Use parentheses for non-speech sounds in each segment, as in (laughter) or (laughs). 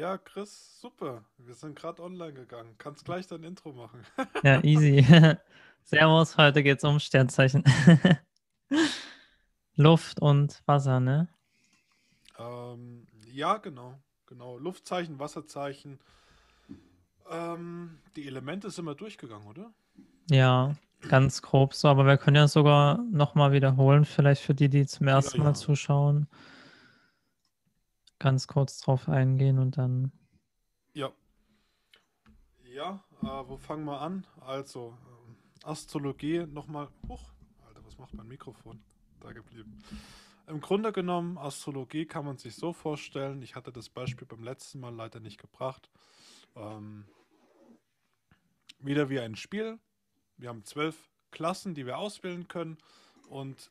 Ja, Chris, super. Wir sind gerade online gegangen. Kannst gleich dein Intro machen. (laughs) Ja, easy. (laughs) Servus, heute geht's um Sternzeichen. (laughs) Luft und Wasser, ne? Ähm, ja, genau. Genau. Luftzeichen, Wasserzeichen. Ähm, die Elemente sind wir durchgegangen, oder? Ja, ganz grob so, aber wir können ja sogar nochmal wiederholen, vielleicht für die, die zum ersten Ja, Mal ja. zuschauen. Ganz kurz drauf eingehen und dann. Ja. Ja, äh, wo fangen wir an? Also, ähm, Astrologie nochmal. Huch, Alter, was macht mein Mikrofon? Da geblieben. Im Grunde genommen, Astrologie kann man sich so vorstellen. Ich hatte das Beispiel beim letzten Mal leider nicht gebracht. Ähm, wieder wie ein Spiel. Wir haben zwölf Klassen, die wir auswählen können. Und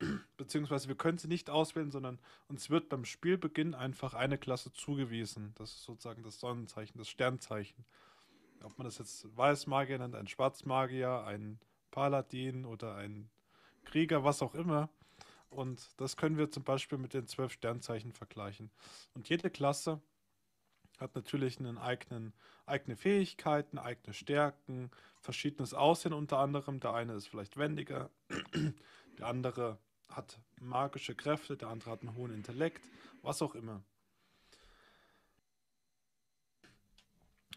(clears throat) beziehungsweise wir können sie nicht auswählen, sondern uns wird beim Spielbeginn einfach eine Klasse zugewiesen. Das ist sozusagen das Sonnenzeichen, das Sternzeichen. Ob man das jetzt Weißmagier nennt, ein Schwarzmagier, ein Paladin oder ein Krieger, was auch immer. Und das können wir zum Beispiel mit den zwölf Sternzeichen vergleichen. Und jede Klasse hat natürlich einen eigenen, eigene Fähigkeiten, eigene Stärken, verschiedenes Aussehen unter anderem. Der eine ist vielleicht wendiger, (clears throat) der andere hat magische Kräfte, der andere hat einen hohen Intellekt, was auch immer.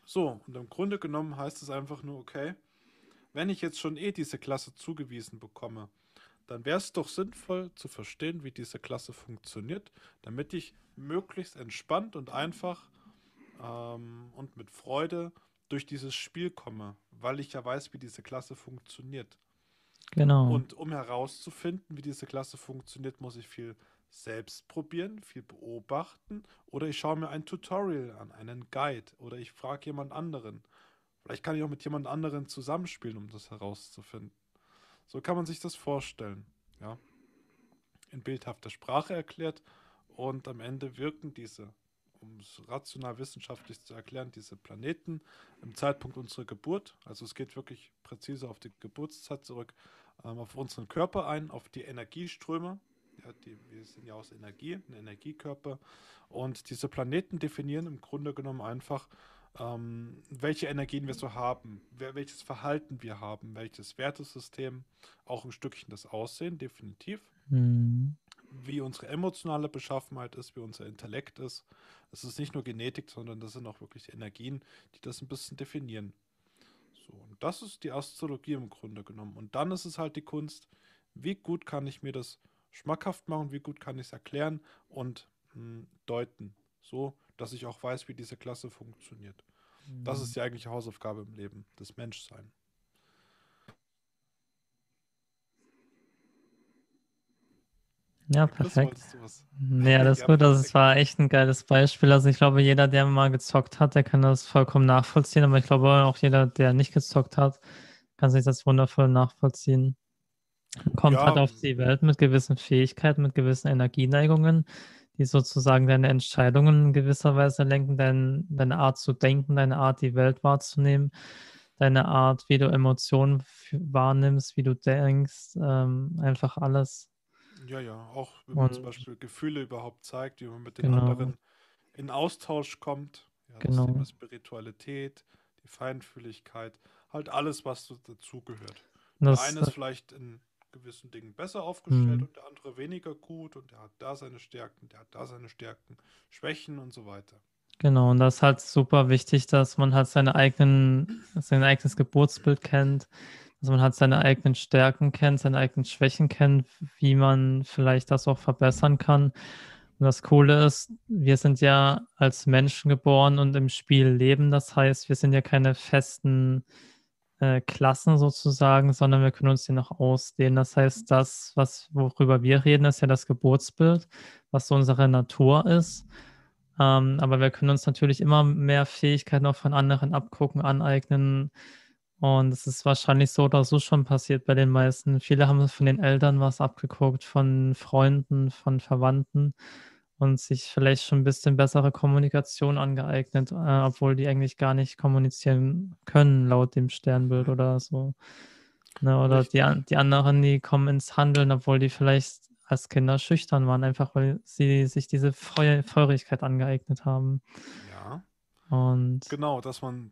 So, und im Grunde genommen heißt es einfach nur, okay, wenn ich jetzt schon eh diese Klasse zugewiesen bekomme, dann wäre es doch sinnvoll zu verstehen, wie diese Klasse funktioniert, damit ich möglichst entspannt und einfach ähm, und mit Freude durch dieses Spiel komme, weil ich ja weiß, wie diese Klasse funktioniert. Genau. Und um herauszufinden, wie diese Klasse funktioniert, muss ich viel selbst probieren, viel beobachten oder ich schaue mir ein Tutorial an, einen Guide oder ich frage jemand anderen. Vielleicht kann ich auch mit jemand anderen zusammenspielen, um das herauszufinden. So kann man sich das vorstellen, ja. In bildhafter Sprache erklärt und am Ende wirken diese, um es rational wissenschaftlich zu erklären, diese Planeten im Zeitpunkt unserer Geburt, also es geht wirklich präzise auf die Geburtszeit zurück, ähm, auf unseren Körper ein, auf die Energieströme. Ja, die, wir sind ja aus Energie, ein Energiekörper. Und diese Planeten definieren im Grunde genommen einfach, ähm, welche Energien wir so haben, welches Verhalten wir haben, welches Wertesystem, auch ein Stückchen das Aussehen, definitiv Hm. wie unsere emotionale Beschaffenheit ist, wie unser Intellekt ist. Es ist nicht nur Genetik, sondern das sind auch wirklich Energien, die das ein bisschen definieren. So, und das ist die Astrologie im Grunde genommen. Und dann ist es halt die Kunst, wie gut kann ich mir das schmackhaft machen, wie gut kann ich es erklären und mh, deuten, so dass ich auch weiß, wie diese Klasse funktioniert. Das ist die eigentliche Hausaufgabe im Leben, das Menschsein. Ja, perfekt. wolltest du was? Nee, alles Ja, (laughs) gut. Also es war echt ein geiles Beispiel. Also ich glaube, jeder, der mal gezockt hat, der kann das vollkommen nachvollziehen. Aber ich glaube auch jeder, der nicht gezockt hat, kann sich das wundervoll nachvollziehen. Kommt Ja, halt auf die Welt mit gewissen Fähigkeiten, mit gewissen Energieneigungen, die sozusagen deine Entscheidungen in gewisser Weise lenken, dein, deine Art zu denken, deine Art, die Welt wahrzunehmen, deine Art, wie du Emotionen wahrnimmst, wie du denkst, ähm, einfach alles. Ja, ja, auch wenn man zum Und Beispiel Gefühle überhaupt zeigt, wie man mit den genau, anderen in Austausch kommt. Ja, das Thema genau. Spiritualität, die Feinfühligkeit, halt alles, was dazugehört. Der das, eine ist vielleicht in gewissen Dingen besser aufgestellt hm. und der andere weniger gut und der hat da seine Stärken, der hat da seine Stärken, Schwächen und so weiter. Genau, und das ist halt super wichtig, dass man halt seine eigenen, sein eigenes Geburtsbild kennt, dass man halt seine eigenen Stärken kennt, seine eigenen Schwächen kennt, wie man vielleicht das auch verbessern kann. Und das Coole ist, wir sind ja als Menschen geboren und im Spiel leben. Das heißt, wir sind ja keine festen äh, Klassen sozusagen, sondern wir können uns die noch ausdehnen. Das heißt, das, was, worüber wir reden, ist ja das Geburtsbild, was so unsere Natur ist. Ähm, aber wir können uns natürlich immer mehr Fähigkeiten auch von anderen abgucken, aneignen. Und es ist wahrscheinlich so oder so schon passiert bei den meisten. Viele haben von den Eltern was abgeguckt, von Freunden, von Verwandten und sich vielleicht schon ein bisschen bessere Kommunikation angeeignet, äh, obwohl die eigentlich gar nicht kommunizieren können, laut dem Sternbild oder so. Ne, oder die, Richtig. die anderen, die kommen ins Handeln, obwohl die vielleicht als Kinder schüchtern waren, einfach weil sie sich diese Feu Feurigkeit angeeignet haben. Ja. Und Genau, dass man,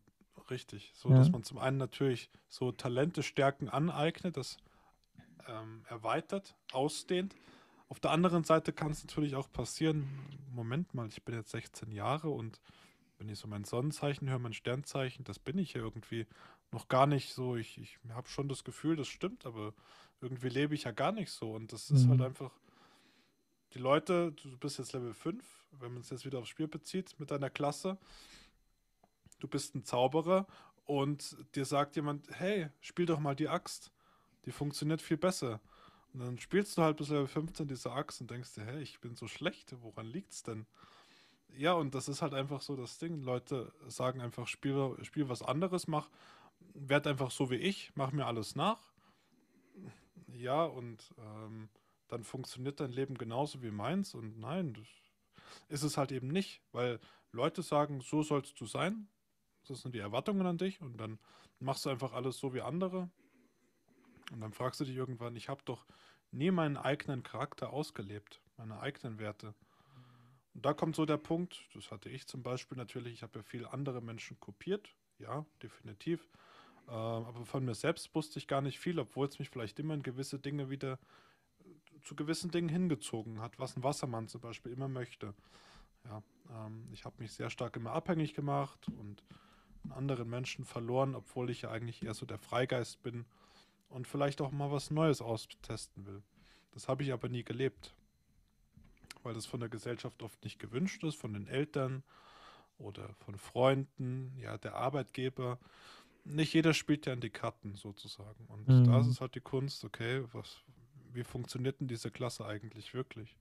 richtig, so, ja. dass man zum einen natürlich so Talente, Stärken aneignet, das ähm, erweitert, ausdehnt. Auf der anderen Seite kann es natürlich auch passieren, Moment mal, ich bin jetzt 16 Jahre und wenn ich so mein Sonnenzeichen höre, mein Sternzeichen, das bin ich ja irgendwie noch gar nicht so. Ich, ich habe schon das Gefühl, das stimmt, aber irgendwie lebe ich ja gar nicht so. Und das ist halt Mhm. einfach, die Leute, du bist jetzt Level 5, wenn man es jetzt wieder aufs Spiel bezieht, mit deiner Klasse, du bist ein Zauberer und dir sagt jemand, hey, spiel doch mal die Axt. Die funktioniert viel besser. Und dann spielst du halt bis Level 15 diese Axt und denkst dir, hey, ich bin so schlecht, woran liegt's denn? Ja, und das ist halt einfach so das Ding. Leute sagen einfach, spiel, spiel was anderes, mach, werd einfach so wie ich, mach mir alles nach. Ja, und ähm, dann funktioniert dein Leben genauso wie meins. Und nein, das ist es halt eben nicht, weil Leute sagen, so sollst du sein. Das sind die Erwartungen an dich und dann machst du einfach alles so wie andere. Und dann fragst du dich irgendwann, ich habe doch nie meinen eigenen Charakter ausgelebt, meine eigenen Werte. Und da kommt so der Punkt, das hatte ich zum Beispiel natürlich, ich habe ja viel andere Menschen kopiert, ja, definitiv. Ähm, aber von mir selbst wusste ich gar nicht viel, obwohl es mich vielleicht immer in gewisse Dinge wieder äh, zu gewissen Dingen hingezogen hat, was ein Wassermann zum Beispiel immer möchte. Ja, ähm, ich habe mich sehr stark immer abhängig gemacht und an anderen Menschen verloren, obwohl ich ja eigentlich eher so der Freigeist bin und vielleicht auch mal was Neues austesten will. Das habe ich aber nie gelebt, weil das von der Gesellschaft oft nicht gewünscht ist, von den Eltern oder von Freunden, ja, der Arbeitgeber. Nicht jeder spielt ja in die Karten sozusagen. Und Mhm. da ist es halt die Kunst, okay, was, wie funktioniert denn diese Klasse eigentlich wirklich?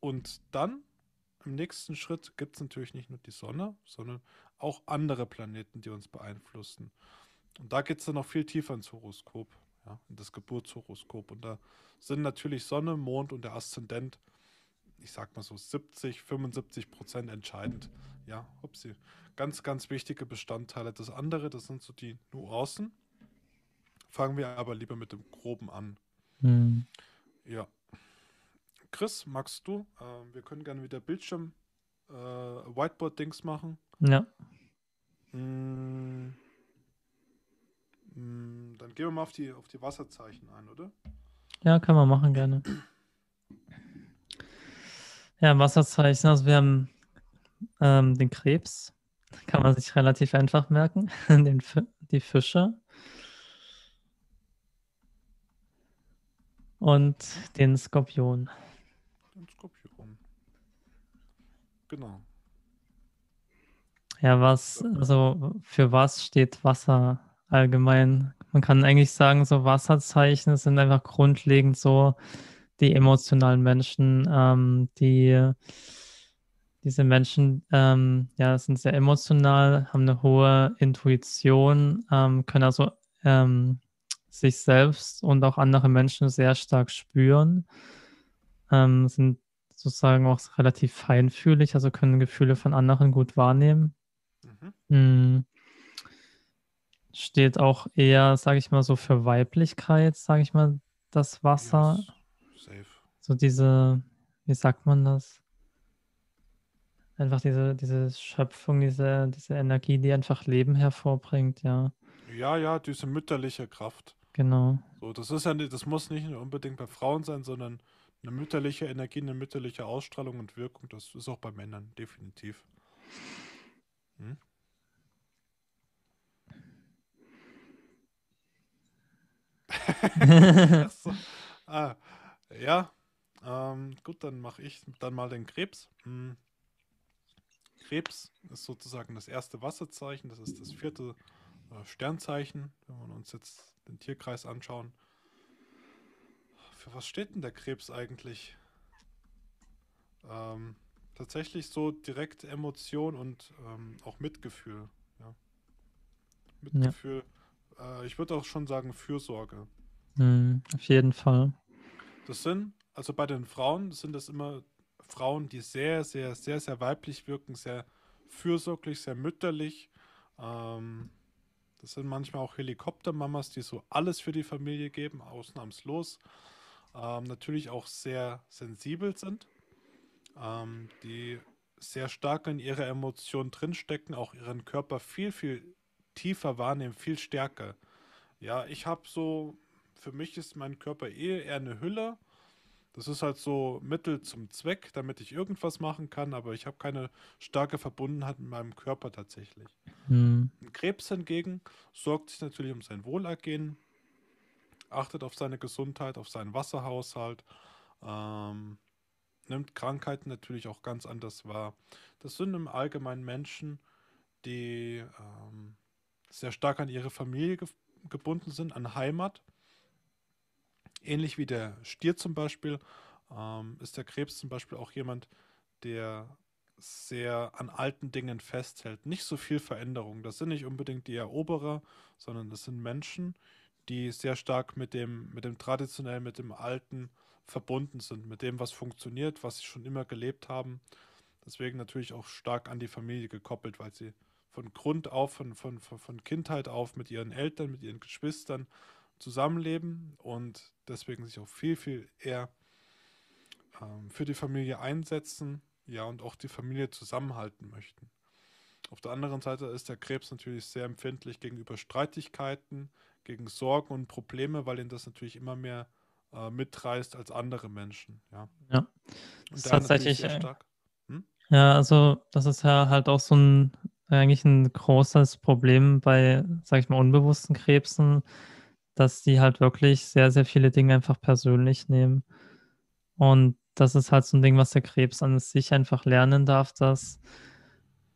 Und dann im nächsten Schritt gibt es natürlich nicht nur die Sonne, sondern auch andere Planeten, die uns beeinflussen. Und da geht es dann noch viel tiefer ins Horoskop, ja, in das Geburtshoroskop. Und da sind natürlich Sonne, Mond und der Aszendent, ich sag mal so 70, 75 Prozent entscheidend. Ja, upsie. Ganz, ganz wichtige Bestandteile. Das andere, das sind so die Nuancen. Fangen wir aber lieber mit dem Groben an. Mhm. Ja. Chris, magst du? Ähm, wir können gerne wieder Bildschirm äh, Whiteboard-Dings machen. Ja. Mm, mm, dann gehen wir mal auf die, auf die Wasserzeichen ein, oder? Ja, kann man machen, gerne. Ja, Wasserzeichen, also wir haben ähm, den Krebs, kann man sich relativ einfach merken, (laughs) den, die Fische und den Skorpion. Den Skorpion. Genau. Ja, was, also für was steht Wasser allgemein? Man kann eigentlich sagen, so Wasserzeichen sind einfach grundlegend so die emotionalen Menschen, ähm, die diese Menschen ähm, ja, sind sehr emotional, haben eine hohe Intuition, ähm, können also ähm, sich selbst und auch andere Menschen sehr stark spüren, ähm, sind sozusagen auch relativ feinfühlig, also können Gefühle von anderen gut wahrnehmen. Mhm. Mm, Steht auch eher, sage ich mal, so für Weiblichkeit, sage ich mal, das Wasser. Ja, s- safe. So diese, wie sagt man das? Einfach diese, diese Schöpfung, diese, diese Energie, die einfach Leben hervorbringt, ja, Ja, ja, diese mütterliche Kraft. genau. So, das ist ja nicht, das muss nicht nur unbedingt bei Frauen sein, sondern eine mütterliche Energie, eine mütterliche Ausstrahlung und Wirkung, das ist auch bei Männern, definitiv. Hm? (laughs) So. Ah, ja, ähm, gut, dann mache ich dann mal den Krebs. Hm. Krebs ist sozusagen das erste Wasserzeichen, das ist das vierte äh, Sternzeichen, wenn wir uns jetzt den Tierkreis anschauen. Für was steht denn der Krebs eigentlich? Ähm, tatsächlich so direkt Emotion und ähm, auch Mitgefühl. Ja. Mitgefühl. Äh, ich würde auch schon sagen Fürsorge. Mm, auf jeden Fall. Das sind, also bei den Frauen sind das immer Frauen, die sehr, sehr, sehr, sehr weiblich wirken, sehr fürsorglich, sehr mütterlich. Ähm, das sind manchmal auch Helikoptermamas, die so alles für die Familie geben, ausnahmslos. Ähm, natürlich auch sehr sensibel sind, ähm, die sehr stark in ihrer Emotion drinstecken, auch ihren Körper viel, viel tiefer wahrnehmen, viel stärker. Ja, ich habe so, für mich ist mein Körper eh eher eine Hülle. Das ist halt so Mittel zum Zweck, damit ich irgendwas machen kann, aber ich habe keine starke Verbundenheit mit meinem Körper tatsächlich. Hm. Ein Krebs hingegen sorgt sich natürlich um sein Wohlergehen, achtet auf seine Gesundheit, auf seinen Wasserhaushalt, ähm, nimmt Krankheiten natürlich auch ganz anders wahr. Das sind im Allgemeinen Menschen, die ähm, sehr stark an ihre Familie ge gebunden sind, an Heimat. Ähnlich wie der Stier zum Beispiel, ähm, ist der Krebs zum Beispiel auch jemand, der sehr an alten Dingen festhält. Nicht so viel Veränderung. Das sind nicht unbedingt die Eroberer, sondern das sind Menschen, die sehr stark mit dem, mit dem traditionellen, mit dem Alten verbunden sind, mit dem, was funktioniert, was sie schon immer gelebt haben. Deswegen natürlich auch stark an die Familie gekoppelt, weil sie von Grund auf, von, von, von Kindheit auf mit ihren Eltern, mit ihren Geschwistern zusammenleben und deswegen sich auch viel, viel eher ähm, für die Familie einsetzen, ja, und auch die Familie zusammenhalten möchten. Auf der anderen Seite ist der Krebs natürlich sehr empfindlich gegenüber Streitigkeiten, gegen Sorgen und Probleme, weil ihn das natürlich immer mehr äh, mitreißt als andere Menschen. Ja, ja. Das ist tatsächlich sehr äh, stark. Hm? Ja, also das ist ja halt auch so ein eigentlich ein großes Problem bei, sag ich mal, unbewussten Krebsen, dass die halt wirklich sehr, sehr viele Dinge einfach persönlich nehmen. Und das ist halt so ein Ding, was der Krebs an sich einfach lernen darf, dass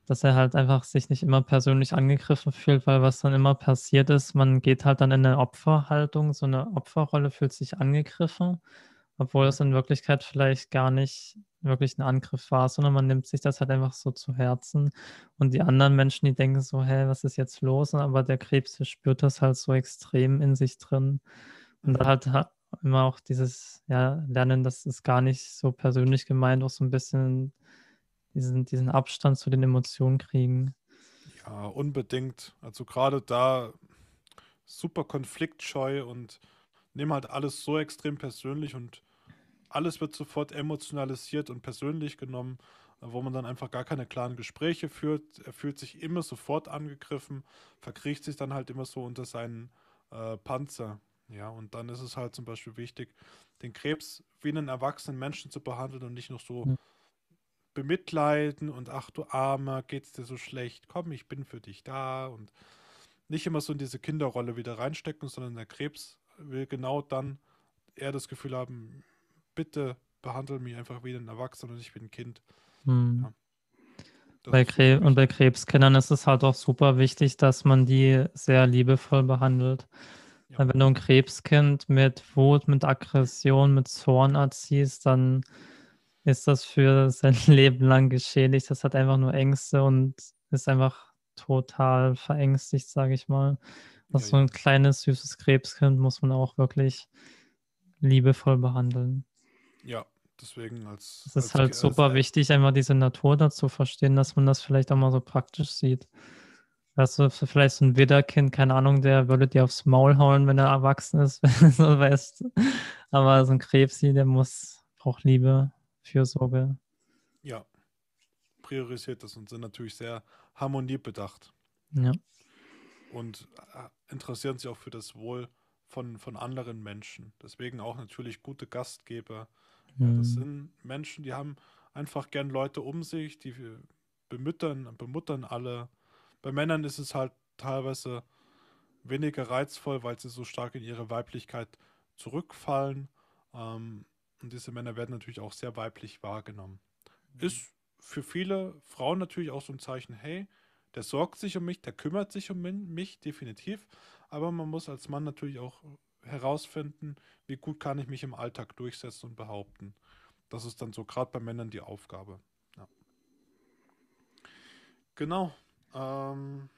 dass er halt einfach sich nicht immer persönlich angegriffen fühlt, weil was dann immer passiert ist, man geht halt dann in eine Opferhaltung, so eine Opferrolle fühlt sich angegriffen, obwohl es in Wirklichkeit vielleicht gar nicht wirklich ein Angriff war, sondern man nimmt sich das halt einfach so zu Herzen. Und die anderen Menschen, die denken so, hä, was ist jetzt los? Aber der Krebs spürt das halt so extrem in sich drin. Und da halt immer auch dieses, ja, Lernen, das ist gar nicht so persönlich gemeint, auch so ein bisschen diesen, diesen Abstand zu den Emotionen kriegen. Ja, unbedingt. Also gerade da super konfliktscheu und nehmen halt alles so extrem persönlich und alles wird sofort emotionalisiert und persönlich genommen, wo man dann einfach gar keine klaren Gespräche führt. Er fühlt sich immer sofort angegriffen, verkriecht sich dann halt immer so unter seinen äh, Panzer. Ja, und dann ist es halt zum Beispiel wichtig, den Krebs wie einen erwachsenen Menschen zu behandeln und nicht noch so mhm bemitleiden und ach du Armer, geht's dir so schlecht, komm, ich bin für dich da und nicht immer so in diese Kinderrolle wieder reinstecken, sondern der Krebs will genau dann eher das Gefühl haben, bitte behandle mich einfach wie ein Erwachsener und ich bin ein Kind. Hm. Ja. Bei Krebs, und bei Krebskindern ist es halt auch super wichtig, dass man die sehr liebevoll behandelt. Ja. Wenn du ein Krebskind mit Wut, mit Aggression, mit Zorn erziehst, dann ist das für sein (laughs) Leben lang geschädigt. Das hat einfach nur Ängste und ist einfach total verängstigt, sage ich mal. Also so ein kleines, süßes Krebskind muss man auch wirklich liebevoll behandeln. Ja, deswegen als. Es ist als, halt super wichtig, einfach diese Natur dazu verstehen, dass man das vielleicht auch mal so praktisch sieht. Also vielleicht so ein Widderkind, keine Ahnung, der würde dir aufs Maul hauen, wenn er erwachsen ist, (laughs) wenn du so weißt. Aber so ein Krebsi, der muss, braucht Liebe. Fürsorge. Ja, priorisiert das und sind natürlich sehr harmoniebedacht. Ja. Und äh, interessieren sich auch für das Wohl von, von anderen Menschen. Deswegen auch natürlich gute Gastgeber. Mhm. Ja, das mhm. sind Menschen, die haben einfach gern Leute um sich, die bemüttern, bemuttern alle. Bei Männern ist es halt teilweise weniger reizvoll, weil sie so stark in ihre Weiblichkeit zurückfallen. Ähm, und diese Männer werden natürlich auch sehr weiblich wahrgenommen. Mhm. Ist für viele Frauen natürlich auch so ein Zeichen, hey, der sorgt sich um mich, der kümmert sich um mich, definitiv. Aber man muss als Mann natürlich auch herausfinden, wie gut kann ich mich im Alltag durchsetzen und behaupten. Das ist dann so gerade bei Männern die Aufgabe. Ja. Genau. Ähm,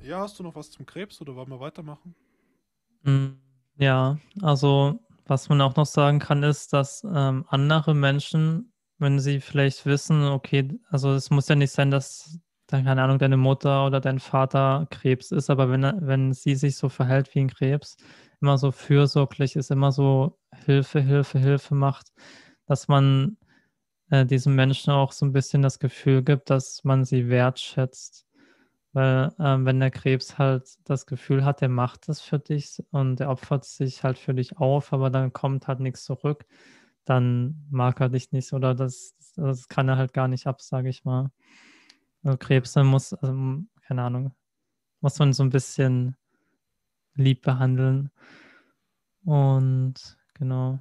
ja, hast du noch was zum Krebs oder wollen wir weitermachen? Mm, ja, also was man auch noch sagen kann, ist, dass ähm, andere Menschen, wenn sie vielleicht wissen, okay, also es muss ja nicht sein, dass dann, keine Ahnung, deine Mutter oder dein Vater Krebs ist, aber wenn, wenn sie sich so verhält wie ein Krebs, immer so fürsorglich ist, immer so Hilfe, Hilfe, Hilfe macht, dass man äh, diesem Menschen auch so ein bisschen das Gefühl gibt, dass man sie wertschätzt. Weil ähm, wenn der Krebs halt das Gefühl hat, der macht das für dich und der opfert sich halt für dich auf, aber dann kommt halt nichts zurück, dann mag er dich nicht oder das, das kann er halt gar nicht ab, sage ich mal. Also Krebs, dann muss, also, keine Ahnung, muss man so ein bisschen lieb behandeln. Und genau.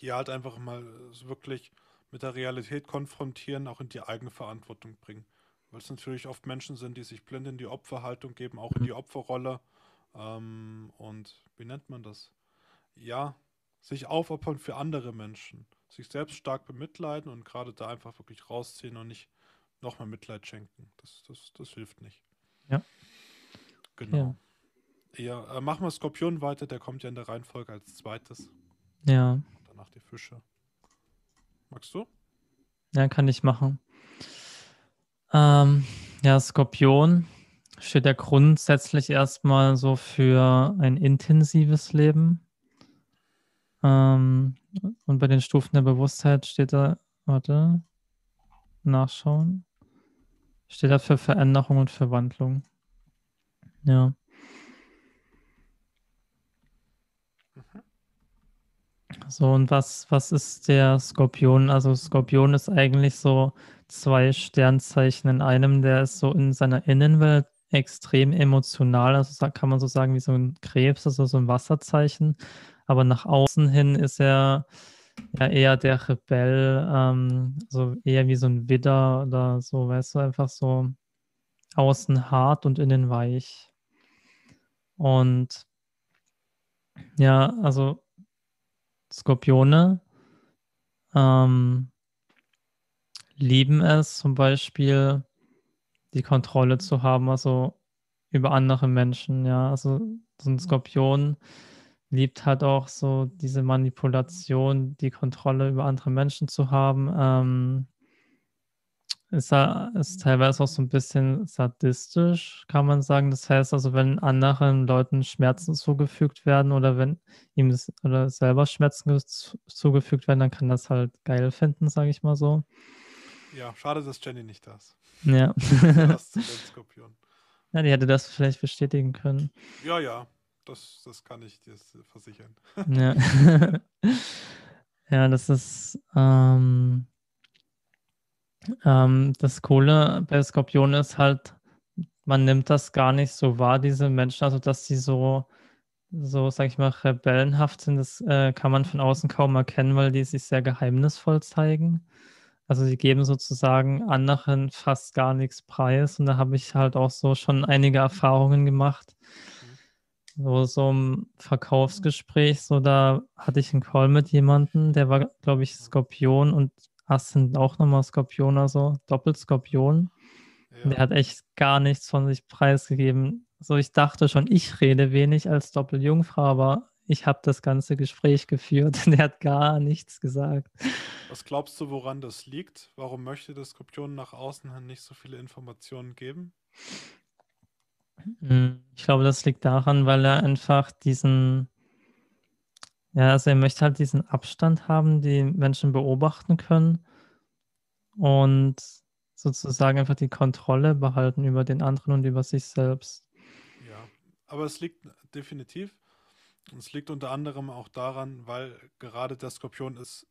Die halt einfach mal wirklich mit der Realität konfrontieren, auch in die eigene Verantwortung bringen. Weil es natürlich oft Menschen sind, die sich blind in die Opferhaltung geben, auch in die Opferrolle. Ähm, und wie nennt man das? Ja, sich aufopfern für andere Menschen. Sich selbst stark bemitleiden und gerade da einfach wirklich rausziehen und nicht nochmal Mitleid schenken. Das, das, das hilft nicht. Ja. Genau. Ja, ja äh, machen wir Skorpion weiter, der kommt ja in der Reihenfolge als zweites. Ja. Danach die Fische. Magst du? Ja, kann ich machen. Ähm, ja, Skorpion steht ja grundsätzlich erstmal so für ein intensives Leben. Ähm, und bei den Stufen der Bewusstheit steht da, warte, nachschauen, steht da für Veränderung und Verwandlung. Ja. So, und was, was ist der Skorpion? Also Skorpion ist eigentlich so zwei Sternzeichen in einem. Der ist so in seiner Innenwelt extrem emotional, also kann man so sagen wie so ein Krebs, also so ein Wasserzeichen. Aber nach außen hin ist er ja eher der Rebell, ähm, so eher wie so ein Widder oder so, weißt du, einfach so außen hart und innen weich. Und ja, also Skorpione ähm, lieben es zum Beispiel, die Kontrolle zu haben, also über andere Menschen, ja. Also so ein Skorpion liebt halt auch so diese Manipulation, die Kontrolle über andere Menschen zu haben. Ähm, ist, ist teilweise auch so ein bisschen sadistisch, kann man sagen. Das heißt also, wenn anderen Leuten Schmerzen zugefügt werden oder wenn ihm das, oder selber Schmerzen zugefügt werden, dann kann das halt geil finden, sage ich mal so. Ja, schade, dass Jenny nicht da ist. Ja. (laughs) ja, die hätte das vielleicht bestätigen können. Ja, ja, das, das kann ich dir versichern. ja. (laughs) (laughs) ja, das ist ähm, ähm, das Coole bei Skorpion ist halt, man nimmt das gar nicht so wahr, diese Menschen, also dass sie so, so, sag ich mal, rebellenhaft sind, das äh, kann man von außen kaum erkennen, weil die sich sehr geheimnisvoll zeigen. Also sie geben sozusagen anderen fast gar nichts preis und da habe ich halt auch so schon einige Erfahrungen gemacht. So, so im Verkaufsgespräch, so da hatte ich einen Call mit jemandem, der war, glaube ich, Skorpion und Sind auch nochmal Skorpion, also Doppelskorpion. Ja. Der hat echt gar nichts von sich preisgegeben. So, ich dachte schon, ich rede wenig als Doppeljungfrau, aber ich habe das ganze Gespräch geführt. (laughs) Der hat gar nichts gesagt. Was glaubst du, woran das liegt? Warum möchte der Skorpion nach außen hin nicht so viele Informationen geben? Hm, ich glaube, das liegt daran, weil er einfach diesen ja, also er möchte halt diesen Abstand haben, die Menschen beobachten können und sozusagen einfach die Kontrolle behalten über den anderen und über sich selbst. Ja, aber es liegt definitiv, es liegt unter anderem auch daran, weil gerade der Skorpion ist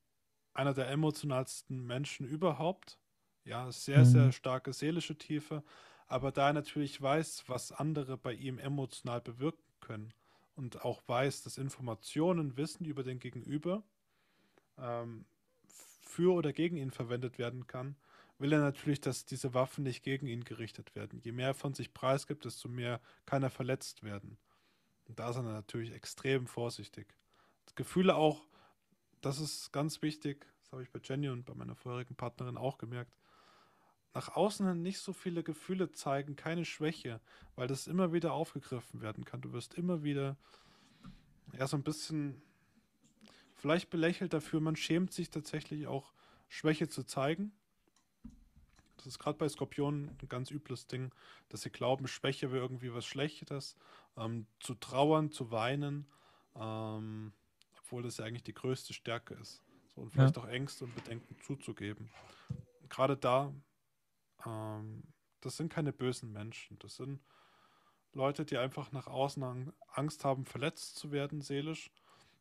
einer der emotionalsten Menschen überhaupt. Ja, sehr, mhm. sehr starke seelische Tiefe, aber da er natürlich weiß, was andere bei ihm emotional bewirken können und auch weiß, dass Informationen, Wissen über den Gegenüber ähm, für oder gegen ihn verwendet werden kann, will er natürlich, dass diese Waffen nicht gegen ihn gerichtet werden. Je mehr er von sich preisgibt, desto mehr kann er verletzt werden. Und da ist er natürlich extrem vorsichtig. Gefühle auch, das ist ganz wichtig, das habe ich bei Jenny und bei meiner vorherigen Partnerin auch gemerkt, nach außen hin nicht so viele Gefühle zeigen, keine Schwäche, weil das immer wieder aufgegriffen werden kann. Du wirst immer wieder ja so ein bisschen vielleicht belächelt dafür. Man schämt sich tatsächlich auch Schwäche zu zeigen. Das ist gerade bei Skorpionen ein ganz übles Ding, dass sie glauben, Schwäche wäre irgendwie was Schlechtes. Ähm, zu trauern, zu weinen, ähm, obwohl das ja eigentlich die größte Stärke ist. So, und vielleicht ja. auch Ängste und Bedenken zuzugeben. Gerade da, ähm, das sind keine bösen Menschen. Das sind Leute, die einfach nach außen Angst haben, verletzt zu werden, seelisch.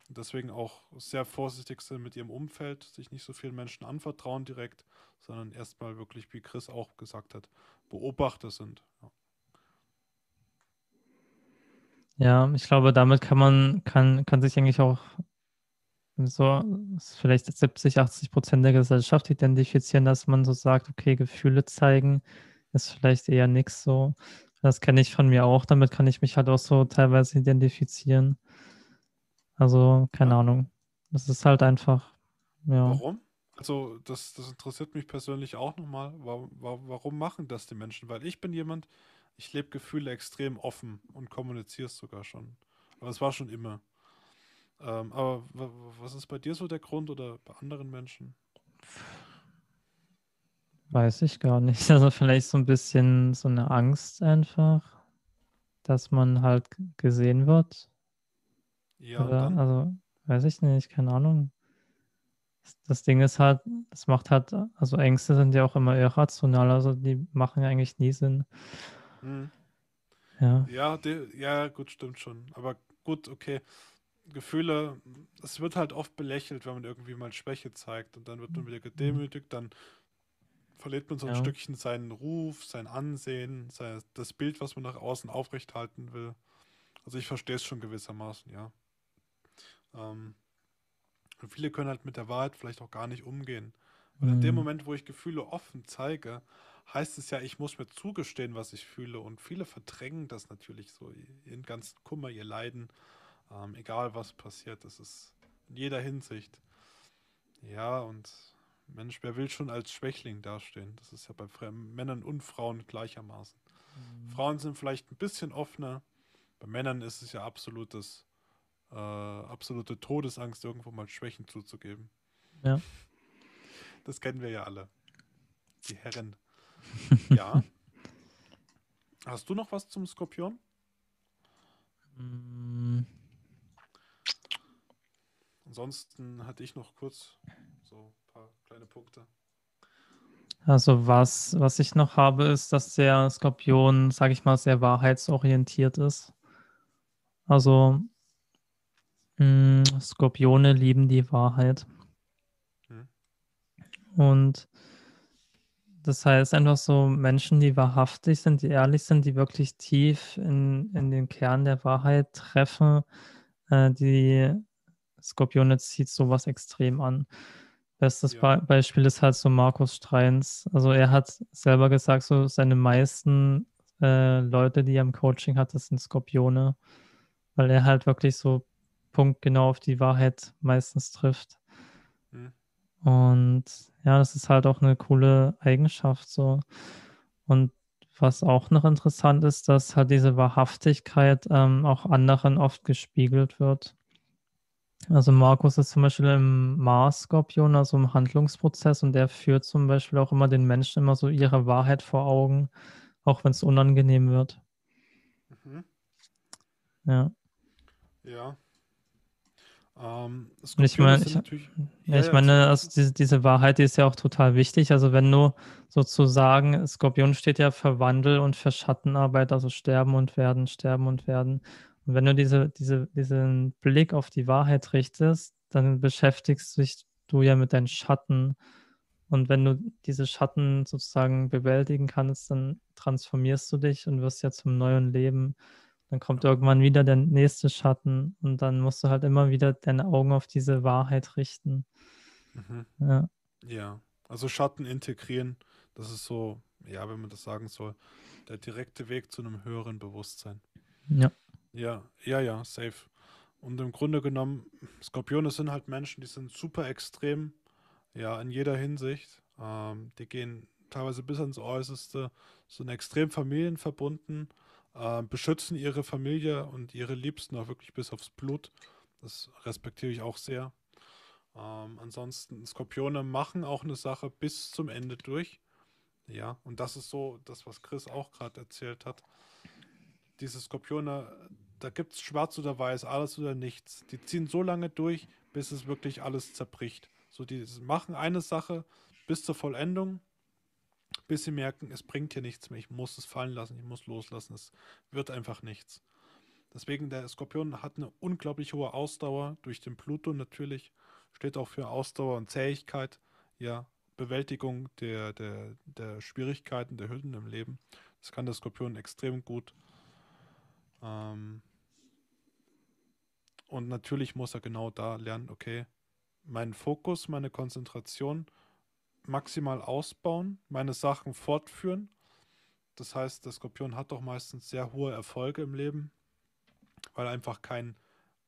Und deswegen auch sehr vorsichtig sind mit ihrem Umfeld, sich nicht so vielen Menschen anvertrauen direkt, sondern erstmal wirklich, wie Chris auch gesagt hat, Beobachter sind. Ja. Ja, ich glaube, damit kann man, kann, kann sich eigentlich auch so vielleicht 70, 80 Prozent der Gesellschaft identifizieren, dass man so sagt, okay, Gefühle zeigen ist vielleicht eher nichts so. Das kenne ich von mir auch, damit kann ich mich halt auch so teilweise identifizieren. Also, keine ja. Ahnung. Das ist halt einfach, ja. Warum? Also, das, das interessiert mich persönlich auch nochmal. Warum, warum machen das die Menschen? Weil ich bin jemand, ich lebe Gefühle extrem offen und kommuniziere es sogar schon. Aber es war schon immer. Ähm, aber was ist bei dir so der Grund oder bei anderen Menschen? Weiß ich gar nicht. (laughs) Also vielleicht so ein bisschen so eine Angst einfach, dass man halt gesehen wird. Ja, Oder, also weiß ich nicht, keine Ahnung. Das Ding ist halt, es macht halt, also Ängste sind ja auch immer irrational, also die machen ja eigentlich nie Sinn. Hm. Ja. Ja, die, ja, gut, stimmt schon. Aber gut, okay. Gefühle, es wird halt oft belächelt, wenn man irgendwie mal Schwäche zeigt und dann wird man wieder gedemütigt, dann verliert man so ein ja. Stückchen seinen Ruf, sein Ansehen, sein, das Bild, was man nach außen aufrechthalten will. Also ich verstehe es schon gewissermaßen, ja. Ähm, und viele können halt mit der Wahrheit vielleicht auch gar nicht umgehen. Und mhm. in dem mhm. Moment, wo ich Gefühle offen zeige, heißt es ja, ich muss mir zugestehen, was ich fühle. Und viele verdrängen das natürlich so, ihren ganzen Kummer, ihr Leiden, ähm, egal was passiert. Das ist in jeder Hinsicht. Ja, und Mensch, wer will schon als Schwächling dastehen? Das ist ja bei Männern und Frauen gleichermaßen. Mhm. Frauen sind vielleicht ein bisschen offener. Bei Männern ist es ja absolutes, äh, absolute Todesangst, irgendwo mal Schwächen zuzugeben. Ja. Das kennen wir ja alle. Die Herren. (laughs) ja. Hast du noch was zum Skorpion? Mm. Ansonsten hatte ich noch kurz so paar kleine Punkte. Also was, was ich noch habe, ist, dass der Skorpion, sage ich mal, sehr wahrheitsorientiert ist. Also mh, mm, Skorpione lieben die Wahrheit. Hm. Und das heißt einfach so Menschen, die wahrhaftig sind, die ehrlich sind, die wirklich tief in, in den Kern der Wahrheit treffen, äh, die Skorpione zieht sowas extrem an. Bestes ja. Be Beispiel ist halt so Markus Streins. Also er hat selber gesagt, so seine meisten äh, Leute, die er im Coaching hat, das sind Skorpione, weil er halt wirklich so punktgenau auf die Wahrheit meistens trifft. Mhm. Und ja, das ist halt auch eine coole Eigenschaft so. Und was auch noch interessant ist, dass halt diese Wahrhaftigkeit ähm, auch anderen oft gespiegelt wird. Also Markus ist zum Beispiel im Mars-Skorpion, also im Handlungsprozess, und der führt zum Beispiel auch immer den Menschen immer so ihre Wahrheit vor Augen, auch wenn es unangenehm wird. Mhm. Ja. Ja. Ähm, ich meine, ich, ja, ja, ich meine, also diese, diese Wahrheit, die ist ja auch total wichtig. Also wenn du sozusagen, Skorpion steht ja für Wandel und für Schattenarbeit, also sterben und werden, sterben und werden. Und wenn du diese, diese, diesen Blick auf die Wahrheit richtest, dann beschäftigst dich du ja mit deinen Schatten. Und wenn du diese Schatten sozusagen bewältigen kannst, dann transformierst du dich und wirst ja zum neuen Leben. Dann kommt irgendwann wieder der nächste Schatten und dann musst du halt immer wieder deine Augen auf diese Wahrheit richten. Mhm. Ja. ja, also Schatten integrieren, das ist so, ja, wenn man das sagen soll, der direkte Weg zu einem höheren Bewusstsein. Ja. Ja, ja, ja, safe. Und im Grunde genommen, Skorpione sind halt Menschen, die sind super extrem, ja, in jeder Hinsicht. Ähm, die gehen teilweise bis ans Äußerste, sind extrem familienverbunden, äh, beschützen ihre Familie und ihre Liebsten auch wirklich bis aufs Blut. Das respektiere ich auch sehr. Ähm, ansonsten, Skorpione machen auch eine Sache bis zum Ende durch. Ja, und das ist so das, was Chris auch gerade erzählt hat. Diese Skorpione, da gibt es schwarz oder weiß, alles oder nichts. Die ziehen so lange durch, bis es wirklich alles zerbricht. So, die machen eine Sache bis zur Vollendung, bis sie merken, es bringt hier nichts mehr, ich muss es fallen lassen, ich muss loslassen, es wird einfach nichts. Deswegen, der Skorpion hat eine unglaublich hohe Ausdauer durch den Pluto natürlich, steht auch für Ausdauer und Zähigkeit, ja, Bewältigung der, der, der Schwierigkeiten, der Hürden im Leben. Das kann der Skorpion extrem gut. Ähm und natürlich muss er genau da lernen, okay, meinen Fokus, meine Konzentration maximal ausbauen, meine Sachen fortführen. Das heißt, der Skorpion hat doch meistens sehr hohe Erfolge im Leben, weil er einfach kein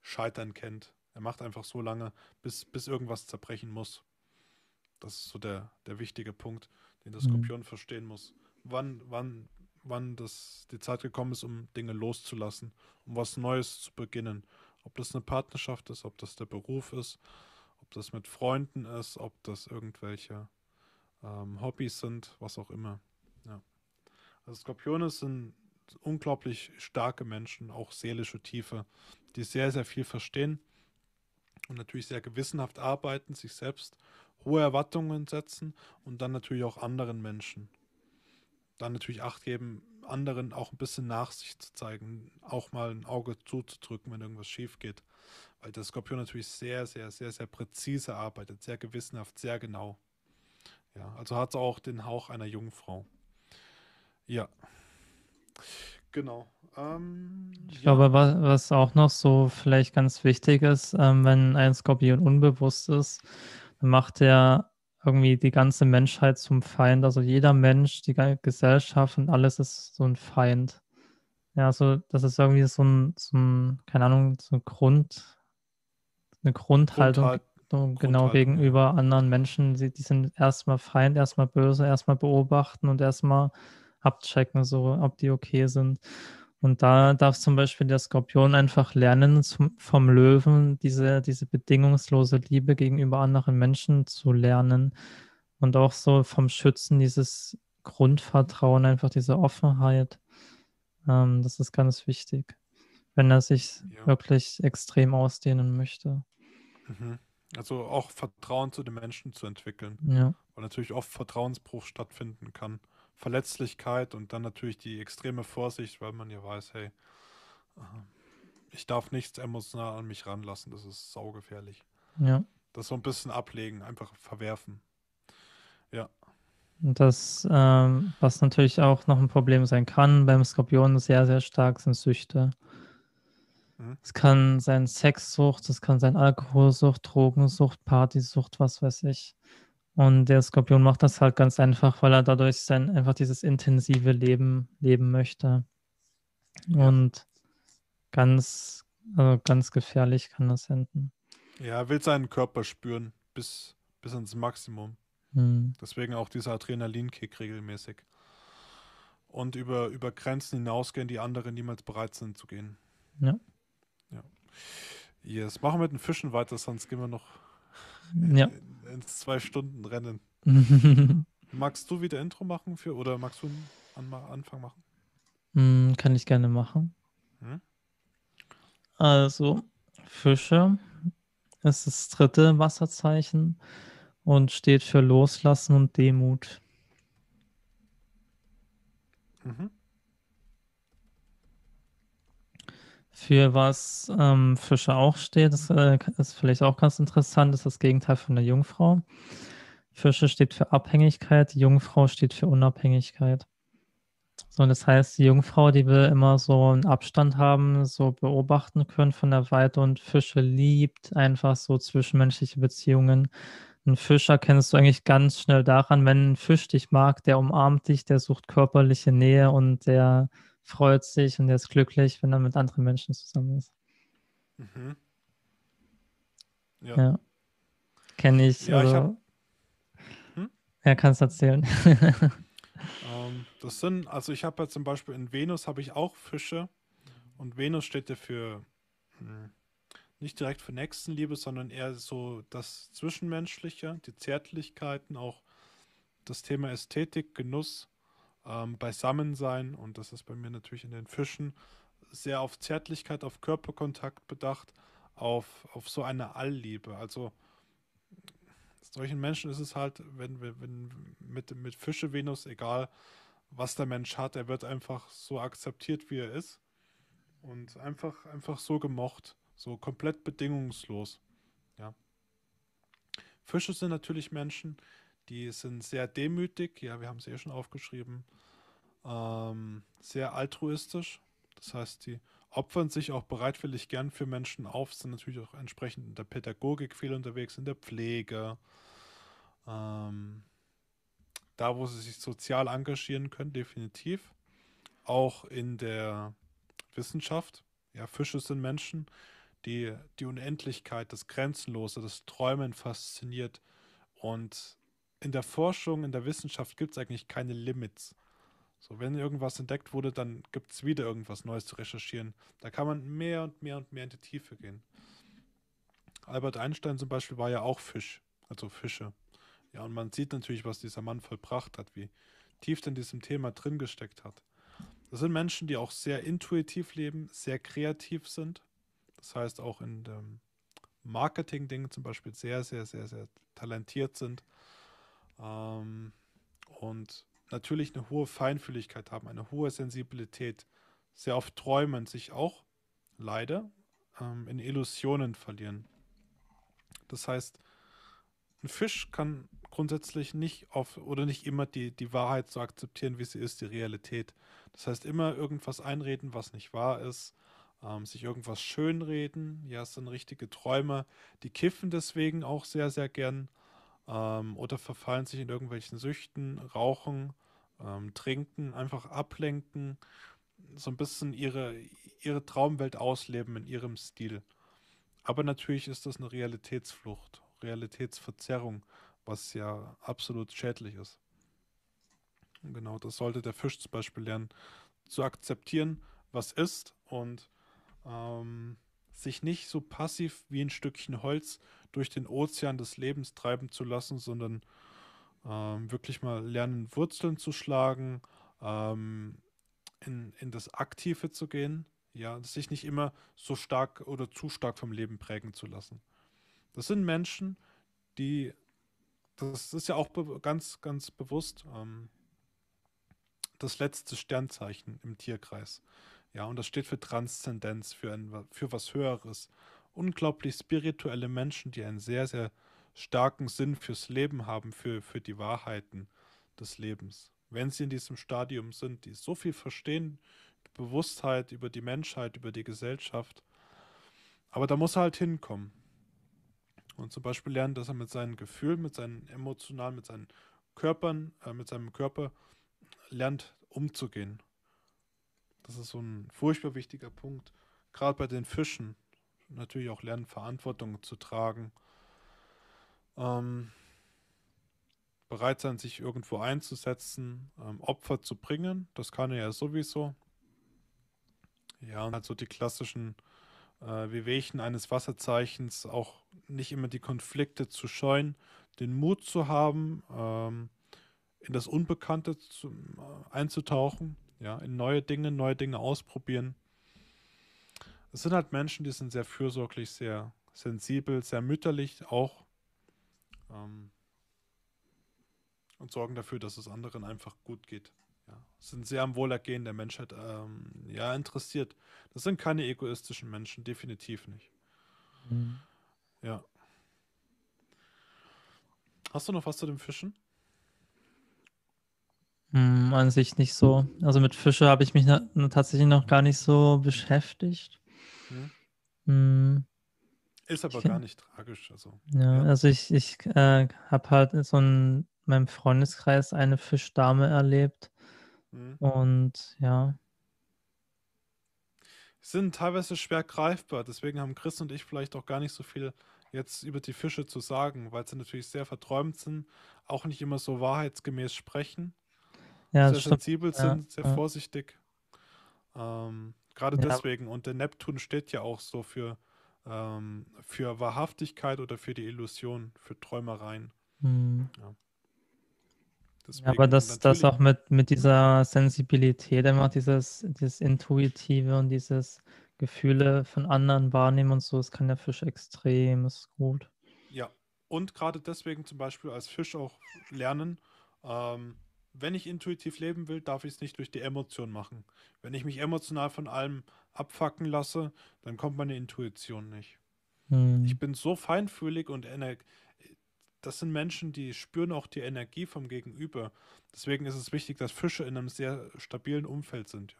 Scheitern kennt. Er macht einfach so lange, bis, bis irgendwas zerbrechen muss. Das ist so der, der wichtige Punkt, den der mhm. Skorpion mhm. verstehen muss. Wann, wann, wann das, die Zeit gekommen ist, um Dinge loszulassen, um was Neues zu beginnen. Ob das eine Partnerschaft ist, ob das der Beruf ist, ob das mit Freunden ist, ob das irgendwelche ähm, Hobbys sind, was auch immer. Ja. Also Skorpione sind unglaublich starke Menschen, auch seelische Tiefe, die sehr, sehr viel verstehen und natürlich sehr gewissenhaft arbeiten, sich selbst hohe Erwartungen setzen und dann natürlich auch anderen Menschen. Dann natürlich Acht geben, anderen auch ein bisschen Nachsicht zu zeigen, auch mal ein Auge zuzudrücken, wenn irgendwas schief geht. Weil der Skorpion natürlich sehr, sehr, sehr, sehr präzise arbeitet, sehr gewissenhaft, sehr genau. Ja, also hat es auch den Hauch einer Jungfrau. Ja. Genau. Ähm, ich ja. glaube, was, was, auch noch so vielleicht ganz wichtig ist, ähm, wenn ein Skorpion unbewusst ist, dann macht er irgendwie die ganze Menschheit zum Feind. Also jeder Mensch, die Gesellschaft und alles ist so ein Feind. Ja, also das ist irgendwie so ein, so ein keine Ahnung, so ein Grund, eine Grundhaltung, Grundhalt, genau gegenüber anderen Menschen. Die, die sind erstmal Feind, erstmal böse, erstmal beobachten und erstmal abchecken, so ob die okay sind. Und da darf zum Beispiel der Skorpion einfach lernen, zum, vom Löwen diese, diese bedingungslose Liebe gegenüber anderen Menschen zu lernen. Und auch so vom Schützen dieses Grundvertrauen, einfach diese Offenheit. Ähm, das ist ganz wichtig, wenn er sich ja. wirklich extrem ausdehnen möchte. Mhm. Also auch Vertrauen zu den Menschen zu entwickeln. Ja. Weil natürlich oft Vertrauensbruch stattfinden kann. Verletzlichkeit und dann natürlich die extreme Vorsicht, weil man ja weiß, hey, äh, ich darf nichts emotional an mich ranlassen, das ist saugefährlich. Ja. Das so ein bisschen ablegen, einfach verwerfen. Ja. Und das, ähm, was natürlich auch noch ein Problem sein kann beim Skorpion, sehr, sehr stark sind Süchte. Mhm. Es kann sein Sexsucht, es kann sein Alkoholsucht, Drogensucht, Partysucht, was weiß ich. Und der Skorpion macht das halt ganz einfach, weil er dadurch sein einfach dieses intensive Leben leben möchte. Ja. Und ganz, also ganz gefährlich kann das enden. Ja, er will seinen Körper spüren bis, bis ins Maximum. Hm. Deswegen auch dieser Adrenalinkick regelmäßig. Und über, über Grenzen hinausgehen, die andere niemals bereit sind zu gehen. Ja. Ja. Yes. Machen wir mit den Fischen weiter, sonst gehen wir noch ja. Ins zwei Stunden Rennen. (laughs) magst du wieder Intro machen für oder magst du einen Anfang machen? Mm, kann ich gerne machen. Hm? Also, Fische ist das dritte Wasserzeichen und steht für Loslassen und Demut. Mhm. Für was ähm, Fische auch steht, das äh, ist vielleicht auch ganz interessant, ist das Gegenteil von der Jungfrau. Fische steht für Abhängigkeit, die Jungfrau steht für Unabhängigkeit. So, das heißt, die Jungfrau, die will immer so einen Abstand haben, so beobachten können von der Weite und Fische liebt einfach so zwischenmenschliche Beziehungen. Ein Fisch erkennst du eigentlich ganz schnell daran, wenn ein Fisch dich mag, der umarmt dich, der sucht körperliche Nähe und der freut sich und er ist glücklich, wenn er mit anderen Menschen zusammen ist. Mhm. Ja. ja. Kenne ich. Ja, also, ich hab... hm? Ja, kannst erzählen. (laughs) ähm, das sind, also ich habe ja zum Beispiel in Venus habe ich auch Fische und Venus steht ja für hm, nicht direkt für Nächstenliebe, sondern eher so das Zwischenmenschliche, die Zärtlichkeiten, auch das Thema Ästhetik, Genuss ähm, Beisammensein und das ist bei mir natürlich in den Fischen sehr auf Zärtlichkeit, auf Körperkontakt bedacht, auf, auf so eine Allliebe. Also Solchen Menschen ist es halt, wenn wir, wenn mit, mit Fische Venus, egal was der Mensch hat, er wird einfach so akzeptiert, wie er ist. Und einfach, einfach so gemocht. So komplett bedingungslos. Ja. Fische sind natürlich Menschen, die sind sehr demütig, ja, wir haben es eh schon aufgeschrieben, ähm, sehr altruistisch. Das heißt, die opfern sich auch bereitwillig gern für Menschen auf, sind natürlich auch entsprechend in der Pädagogik viel unterwegs, in der Pflege, ähm, da wo sie sich sozial engagieren können, definitiv. Auch in der Wissenschaft. Ja, Fische sind Menschen, die die Unendlichkeit, das Grenzenlose, das Träumen fasziniert. Und in der Forschung, in der Wissenschaft gibt es eigentlich keine Limits. So, wenn irgendwas entdeckt wurde, dann gibt es wieder irgendwas Neues zu recherchieren. Da kann man mehr und mehr und mehr in die Tiefe gehen. Albert Einstein zum Beispiel war ja auch Fisch, also Fische. Ja, und man sieht natürlich, was dieser Mann vollbracht hat, wie tief in diesem Thema drin gesteckt hat. Das sind Menschen, die auch sehr intuitiv leben, sehr kreativ sind. Das heißt, auch in dem Marketing-Ding zum Beispiel sehr, sehr, sehr, sehr talentiert sind. Ähm, und natürlich eine hohe Feinfühligkeit haben, eine hohe Sensibilität, sehr oft träumen, sich auch leider ähm, in Illusionen verlieren. Das heißt, ein Fisch kann grundsätzlich nicht auf oder nicht immer die, die Wahrheit so akzeptieren, wie sie ist, die Realität. Das heißt, immer irgendwas einreden, was nicht wahr ist, ähm, sich irgendwas schönreden. Ja, es sind richtige Träume. Die kiffen deswegen auch sehr, sehr gern ähm, oder verfallen sich in irgendwelchen Süchten, rauchen, ähm, trinken, einfach ablenken, so ein bisschen ihre, ihre Traumwelt ausleben in ihrem Stil. Aber natürlich ist das eine Realitätsflucht, Realitätsverzerrung, was ja absolut schädlich ist. Genau das sollte der Fisch zum Beispiel lernen, zu akzeptieren, was ist und ähm, sich nicht so passiv wie ein Stückchen Holz durch den Ozean des Lebens treiben zu lassen, sondern ähm, wirklich mal lernen, Wurzeln zu schlagen, ähm, in, in das Aktive zu gehen, ja, sich nicht immer so stark oder zu stark vom Leben prägen zu lassen. Das sind Menschen, die, das ist ja auch ganz, ganz bewusst, ähm, das letzte Sternzeichen im Tierkreis. Ja, und das steht für Transzendenz, für, ein, für was Höheres. Unglaublich spirituelle Menschen, die einen sehr, sehr starken Sinn fürs Leben haben, für, für die Wahrheiten des Lebens. Wenn sie in diesem Stadium sind, die so viel verstehen, Bewusstheit über die Menschheit, über die Gesellschaft. Aber da muss er halt hinkommen. Und zum Beispiel lernen, dass er mit seinen Gefühlen, mit seinen emotionalen, mit seinen Körpern, äh, mit seinem Körper lernt umzugehen. Das ist so ein furchtbar wichtiger Punkt. Gerade bei den Fischen. Natürlich auch lernen, Verantwortung zu tragen. Ähm, bereit sein, sich irgendwo einzusetzen, ähm, Opfer zu bringen. Das kann er ja sowieso. Ja, und halt so die klassischen äh, Wehwehchen eines Wasserzeichens, auch nicht immer die Konflikte zu scheuen, den Mut zu haben, ähm, in das Unbekannte zu, äh, einzutauchen ja, in neue Dinge, neue Dinge ausprobieren. Es sind halt Menschen, die sind sehr fürsorglich, sehr sensibel, sehr mütterlich auch ähm, und sorgen dafür, dass es anderen einfach gut geht. Ja, sind sehr am Wohlergehen der Menschheit ähm, ja, interessiert. Das sind keine egoistischen Menschen, definitiv nicht. Mhm. Ja. Hast du noch was zu dem Fischen? Hm, an sich nicht so. Also mit Fische habe ich mich na, tatsächlich noch gar nicht so beschäftigt. Hm. Hm. Ist aber gar nicht tragisch. Also, ja, ja. also ich, ich äh, habe halt so in meinem Freundeskreis eine Fischdame erlebt. Hm. Und ja. Sind teilweise schwer greifbar. Deswegen haben Chris und ich vielleicht auch gar nicht so viel jetzt über die Fische zu sagen, weil sie natürlich sehr verträumt sind, auch nicht immer so wahrheitsgemäß sprechen ja, sehr sensibel sind, sehr ja. vorsichtig. Ähm, Gerade deswegen. Und der Neptun steht ja auch so für, ähm, für Wahrhaftigkeit oder für die Illusion, für Träumereien. Hm. Deswegen, aber das, das auch mit, mit dieser Sensibilität, immer dieses, dieses Intuitive und dieses Gefühle von anderen wahrnehmen und so, das kann der Fisch extrem ist gut. Ja, und gerade deswegen zum Beispiel als Fisch auch lernen, ähm, wenn ich intuitiv leben will, darf ich es nicht durch die Emotion machen. Wenn ich mich emotional von allem abfacken lasse, dann kommt meine Intuition nicht. Hm. Ich bin so feinfühlig und ener das sind Menschen, die spüren auch die Energie vom Gegenüber. Deswegen ist es wichtig, dass Fische in einem sehr stabilen Umfeld sind,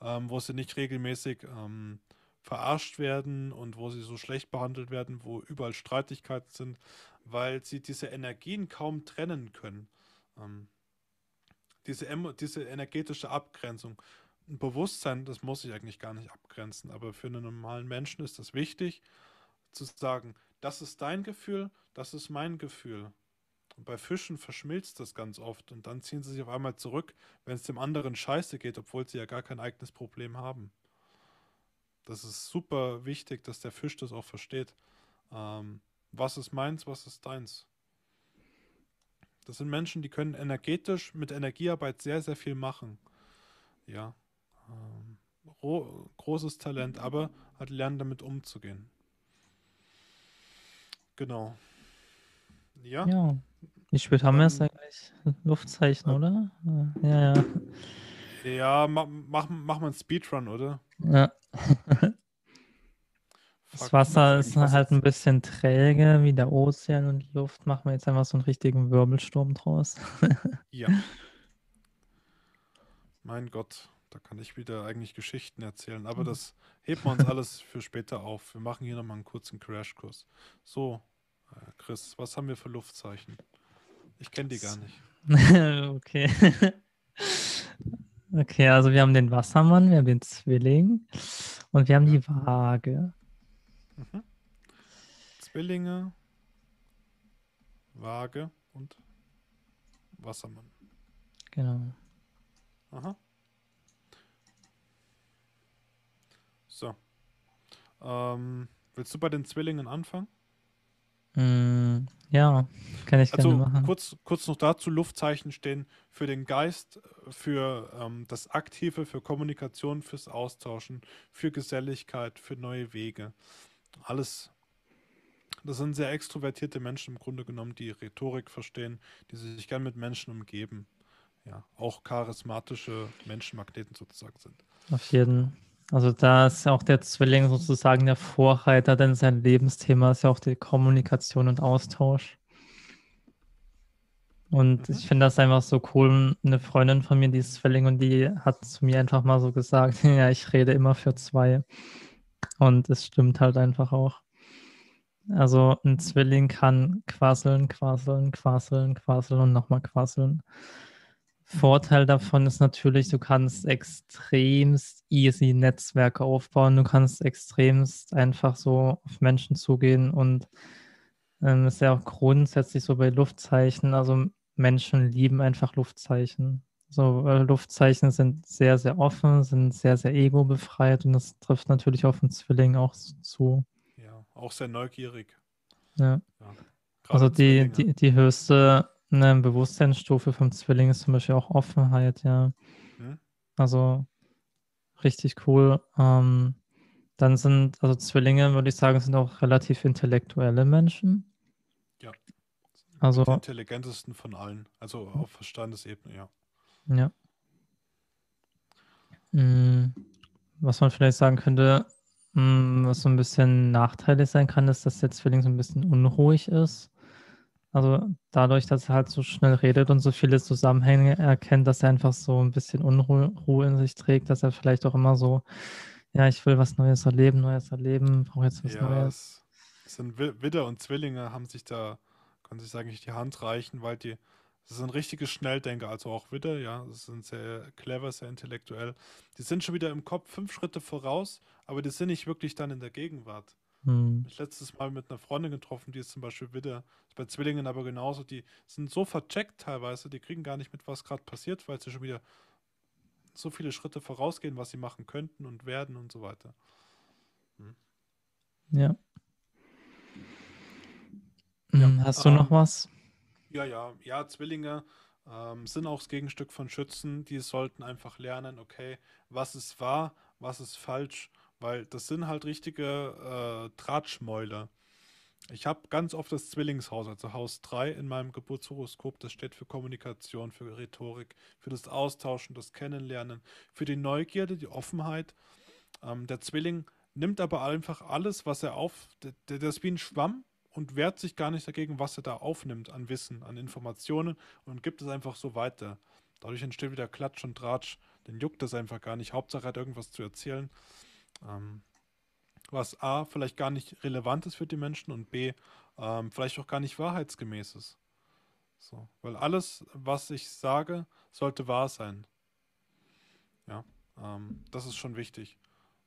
ja. ähm, wo sie nicht regelmäßig ähm, verarscht werden und wo sie so schlecht behandelt werden, wo überall Streitigkeiten sind, weil sie diese Energien kaum trennen können. Ähm, diese, diese energetische Abgrenzung. Ein Bewusstsein, das muss ich eigentlich gar nicht abgrenzen, aber für einen normalen Menschen ist das wichtig, zu sagen, das ist dein Gefühl, das ist mein Gefühl. Und bei Fischen verschmilzt das ganz oft und dann ziehen sie sich auf einmal zurück, wenn es dem anderen scheiße geht, obwohl sie ja gar kein eigenes Problem haben. Das ist super wichtig, dass der Fisch das auch versteht. Ähm, was ist meins, was ist deins? Das sind Menschen, die können energetisch mit Energiearbeit sehr, sehr viel machen. Ja. Ähm, großes Talent, aber hat lernen, damit umzugehen. Genau. Ja. Ja. Wie spät haben wir es eigentlich? Luftzeichen, oder? Ja, ja. Ja, mach, mach, mach mal einen Speedrun, oder? Ja. (laughs) Das Wasser ist halt ein bisschen träge wie der Ozean und die Luft machen wir jetzt einfach so einen richtigen Wirbelsturm draus. (laughs) ja. Mein Gott, da kann ich wieder eigentlich Geschichten erzählen, aber das heben wir uns alles für später auf. Wir machen hier nochmal einen kurzen Crashkurs. So, äh, Chris, was haben wir für Luftzeichen? Ich kenne die gar nicht. (laughs) okay. (laughs) okay, also wir haben den Wassermann, wir haben den Zwilling und wir haben ja. die Waage. Mhm. Zwillinge, Waage und Wassermann. Genau. Aha. So. Ähm, willst du bei den Zwillingen anfangen? Mm, ja, kann ich also, gerne machen. Kurz, kurz noch dazu, Luftzeichen stehen für den Geist, für ähm, das Aktive, für Kommunikation, fürs Austauschen, für Geselligkeit, für neue Wege alles, das sind sehr extrovertierte Menschen im Grunde genommen, die Rhetorik verstehen, die sich gern mit Menschen umgeben. Ja, auch charismatische Menschenmagneten sozusagen sind. Auf jeden. Also da ist ja auch der Zwilling sozusagen der Vorreiter, denn sein Lebensthema ist ja auch die Kommunikation und Austausch. Und mhm. ich finde das einfach so cool. Eine Freundin von mir, die ist Zwilling und die hat zu mir einfach mal so gesagt, (laughs) ja, ich rede immer für zwei. Und es stimmt halt einfach auch. Also ein Zwilling kann quasseln, quasseln, quasseln, quasseln und nochmal quasseln. Vorteil davon ist natürlich, du kannst extremst easy Netzwerke aufbauen. Du kannst extremst einfach so auf Menschen zugehen und ähm, ist ja auch grundsätzlich so bei Luftzeichen. Also Menschen lieben einfach Luftzeichen. So, Luftzeichen sind sehr, sehr offen, sind sehr, sehr ego-befreit und das trifft natürlich auf den Zwilling auch zu. Ja, auch sehr neugierig. Ja. ja. Also die, die, die höchste ne, Bewusstseinsstufe vom Zwilling ist zum Beispiel auch Offenheit, ja. Hm? Also richtig cool. Ähm, dann sind, also Zwillinge, würde ich sagen, sind auch relativ intellektuelle Menschen. Ja. Also, die intelligentesten von allen. Also auf Verstandesebene, ja. Ja. Hm, was man vielleicht sagen könnte, hm, was so ein bisschen nachteilig sein kann, ist, dass der Zwilling so ein bisschen unruhig ist. Also dadurch, dass er halt so schnell redet und so viele Zusammenhänge erkennt, dass er einfach so ein bisschen Unruhe in sich trägt, dass er vielleicht auch immer so, ja, ich will was Neues erleben, Neues erleben, brauche jetzt was ja, Neues. Es sind Widder und Zwillinge haben sich da, kann sich sagen, die Hand reichen, weil die das sind richtige Schnelldenker, also auch wieder, ja. Das sind sehr clever, sehr intellektuell. Die sind schon wieder im Kopf fünf Schritte voraus, aber die sind nicht wirklich dann in der Gegenwart. Hm. Ich letztes Mal mit einer Freundin getroffen, die ist zum Beispiel wieder, ist bei Zwillingen aber genauso, die sind so vercheckt teilweise, die kriegen gar nicht mit, was gerade passiert, weil sie schon wieder so viele Schritte vorausgehen, was sie machen könnten und werden und so weiter. Hm. Ja. ja. Hm, hast du ähm, noch was? Ja, ja, ja, Zwillinge ähm, sind auch das Gegenstück von Schützen. Die sollten einfach lernen, okay, was ist wahr, was ist falsch, weil das sind halt richtige äh, Drahtschmäuler. Ich habe ganz oft das Zwillingshaus, also Haus 3 in meinem Geburtshoroskop. Das steht für Kommunikation, für Rhetorik, für das Austauschen, das Kennenlernen, für die Neugierde, die Offenheit. Ähm, der Zwilling nimmt aber einfach alles, was er auf. Der, der ist wie ein Schwamm und wehrt sich gar nicht dagegen, was er da aufnimmt an Wissen, an Informationen und gibt es einfach so weiter. Dadurch entsteht wieder Klatsch und Tratsch. Den juckt das einfach gar nicht. Hauptsache er hat irgendwas zu erzählen. Ähm, was A, vielleicht gar nicht relevant ist für die Menschen und B, ähm, vielleicht auch gar nicht wahrheitsgemäß ist. So, weil alles, was ich sage, sollte wahr sein. Ja, ähm, das ist schon wichtig.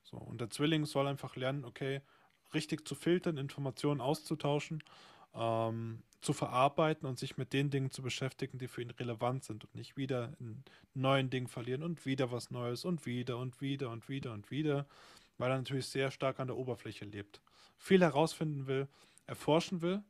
So, und der Zwilling soll einfach lernen, okay, richtig zu filtern, Informationen auszutauschen, ähm, zu verarbeiten und sich mit den Dingen zu beschäftigen, die für ihn relevant sind und nicht wieder in neuen Dingen verlieren und wieder was Neues und wieder und wieder und wieder und wieder weil er natürlich sehr stark an der Oberfläche lebt. Viel herausfinden will, erforschen will,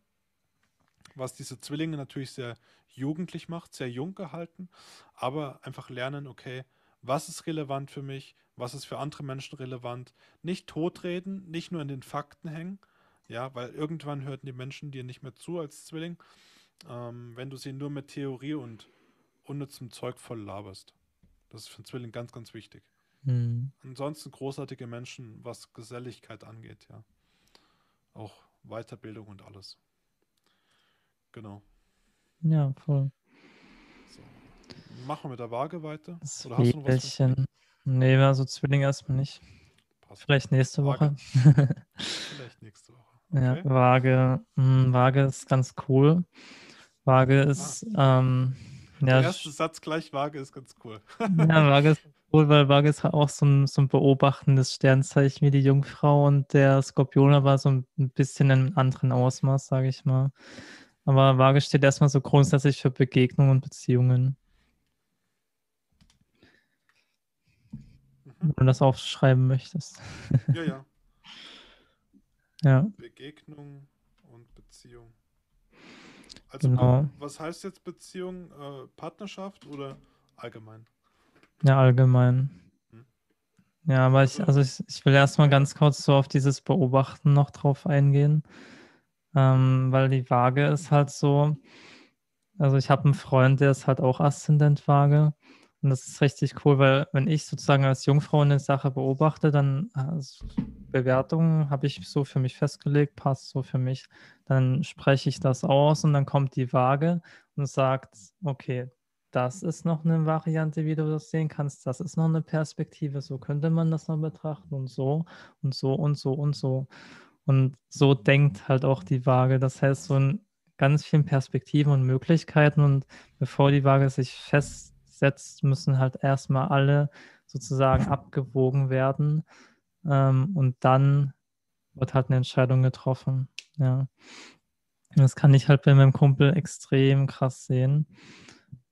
was diese Zwillinge natürlich sehr jugendlich macht, sehr jung gehalten, aber einfach lernen, okay, was ist relevant für mich, was ist für andere Menschen relevant, nicht totreden, nicht nur in den Fakten hängen, ja, weil irgendwann hörten die Menschen dir nicht mehr zu als Zwilling, ähm, wenn du sie nur mit Theorie und unnützem Zeug voll laberst. Das ist für einen Zwilling ganz, ganz wichtig. Mhm. Ansonsten großartige Menschen, was Geselligkeit angeht, ja. Auch Weiterbildung und alles. Genau. Ja, voll. So. Machen wir mit der Waage weiter? Das Oder hast du was? Nee, also Zwilling erstmal nicht. Passt. Vielleicht nächste Woche. Vielleicht nächste Woche. (laughs) Okay. Ja, Waage, mh, hm, Waage ist ganz cool. Waage ist, ah. ähm, ja. Der erste Satz gleich Waage ist ganz cool. (laughs) ja, Waage ist cool, weil Waage ist auch so ein, so ein beobachtendes Sternzeichen wie die Jungfrau und der Skorpion war so ein bisschen in einem anderen Ausmaß, sage ich mal. Aber Waage steht erstmal so grundsätzlich für Begegnungen und Beziehungen. Mhm. Wenn du das aufschreiben möchtest. (laughs) Ja, ja. ja. Begegnung und Beziehung. Also, genau. was heißt jetzt Beziehung? Äh, Partnerschaft oder allgemein? Ja, allgemein. Hm. Ja, aber ich, also ich, ich will erstmal ganz kurz so auf dieses Beobachten noch drauf eingehen. Ähm, weil die Waage ist halt so, also ich habe einen Freund, der ist halt auch Aszendent Waage. Und das ist richtig cool, weil wenn ich sozusagen als Jungfrau eine Sache beobachte, dann also Bewertungen habe ich so für mich festgelegt, passt so für mich. Dann spreche ich das aus und dann kommt die Waage und sagt, okay, das ist noch eine Variante, wie du das sehen kannst. Das ist noch eine Perspektive. So könnte man das noch betrachten und so und so und so und so. Und so denkt halt auch die Waage. Das heißt, so in ganz vielen Perspektiven und Möglichkeiten. Und bevor die Waage sich festsetzt, müssen halt erstmal alle sozusagen abgewogen werden. Ähm, und dann wird halt eine Entscheidung getroffen. Ja. Das kann ich halt bei meinem Kumpel extrem krass sehen.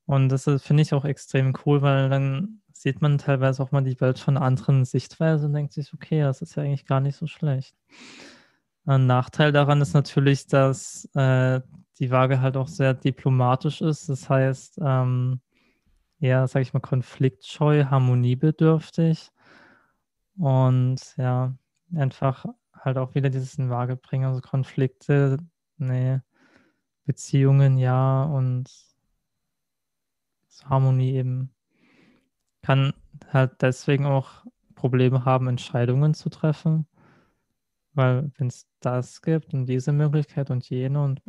Und das finde ich auch extrem cool, weil dann sieht man teilweise auch mal die Welt von anderen Sichtweise und denkt sich, okay, das ist ja eigentlich gar nicht so schlecht. Ein Nachteil daran ist natürlich, dass äh, die Waage halt auch sehr diplomatisch ist. Das heißt, ähm, eher, sage ich mal, konfliktscheu, harmoniebedürftig. Und ja, einfach halt auch wieder dieses in Waage bringen. Also Konflikte, nee, Beziehungen ja und Harmonie eben kann halt deswegen auch Probleme haben, Entscheidungen zu treffen. Weil wenn es das gibt und diese Möglichkeit und jene und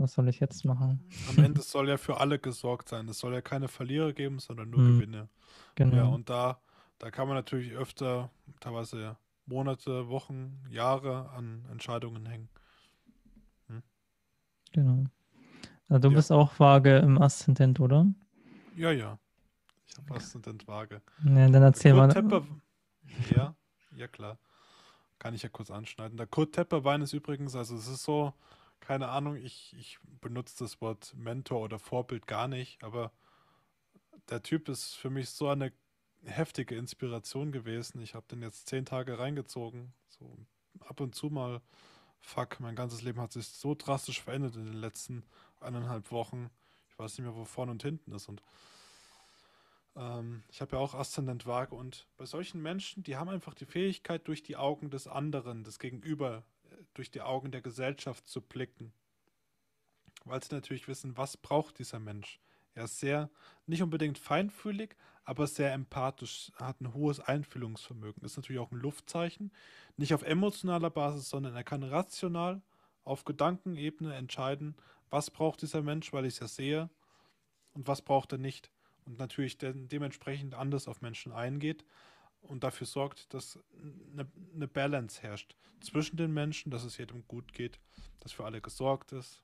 was soll ich jetzt machen? Am Ende (laughs) soll ja für alle gesorgt sein. Es soll ja keine Verlierer geben, sondern nur hm. Gewinne. Genau. Ja, und da, da kann man natürlich öfter, teilweise Monate, Wochen, Jahre an Entscheidungen hängen. Hm? Genau. Also du ja. bist auch vage im Aszendent, oder? Ja, ja. Ich habe Aszendent vage. Ja, dann erzähl mal. Tepper, ja, ja klar. Kann ich ja kurz anschneiden. Der Kurt Tepperwein ist übrigens, also es ist so, keine Ahnung, ich, ich benutze das Wort Mentor oder Vorbild gar nicht, aber der Typ ist für mich so eine heftige Inspiration gewesen. Ich habe den jetzt zehn Tage reingezogen. So ab und zu mal, fuck, mein ganzes Leben hat sich so drastisch verändert in den letzten eineinhalb Wochen. Ich weiß nicht mehr, wo vorne und hinten ist. Und ähm, ich habe ja auch Aszendent Waage. Und bei solchen Menschen, die haben einfach die Fähigkeit, durch die Augen des anderen, des Gegenüber, durch die Augen der Gesellschaft zu blicken. Weil sie natürlich wissen, was braucht dieser Mensch. Er ist sehr, nicht unbedingt feinfühlig, aber sehr empathisch, hat ein hohes Einfühlungsvermögen. Ist natürlich auch ein Luftzeichen. Nicht auf emotionaler Basis, sondern er kann rational auf Gedankenebene entscheiden, was braucht dieser Mensch, weil ich es ja sehe, und was braucht er nicht. Und natürlich de dementsprechend anders auf Menschen eingeht und dafür sorgt, dass eine, eine Balance herrscht zwischen den Menschen, dass es jedem gut geht, dass für alle gesorgt ist,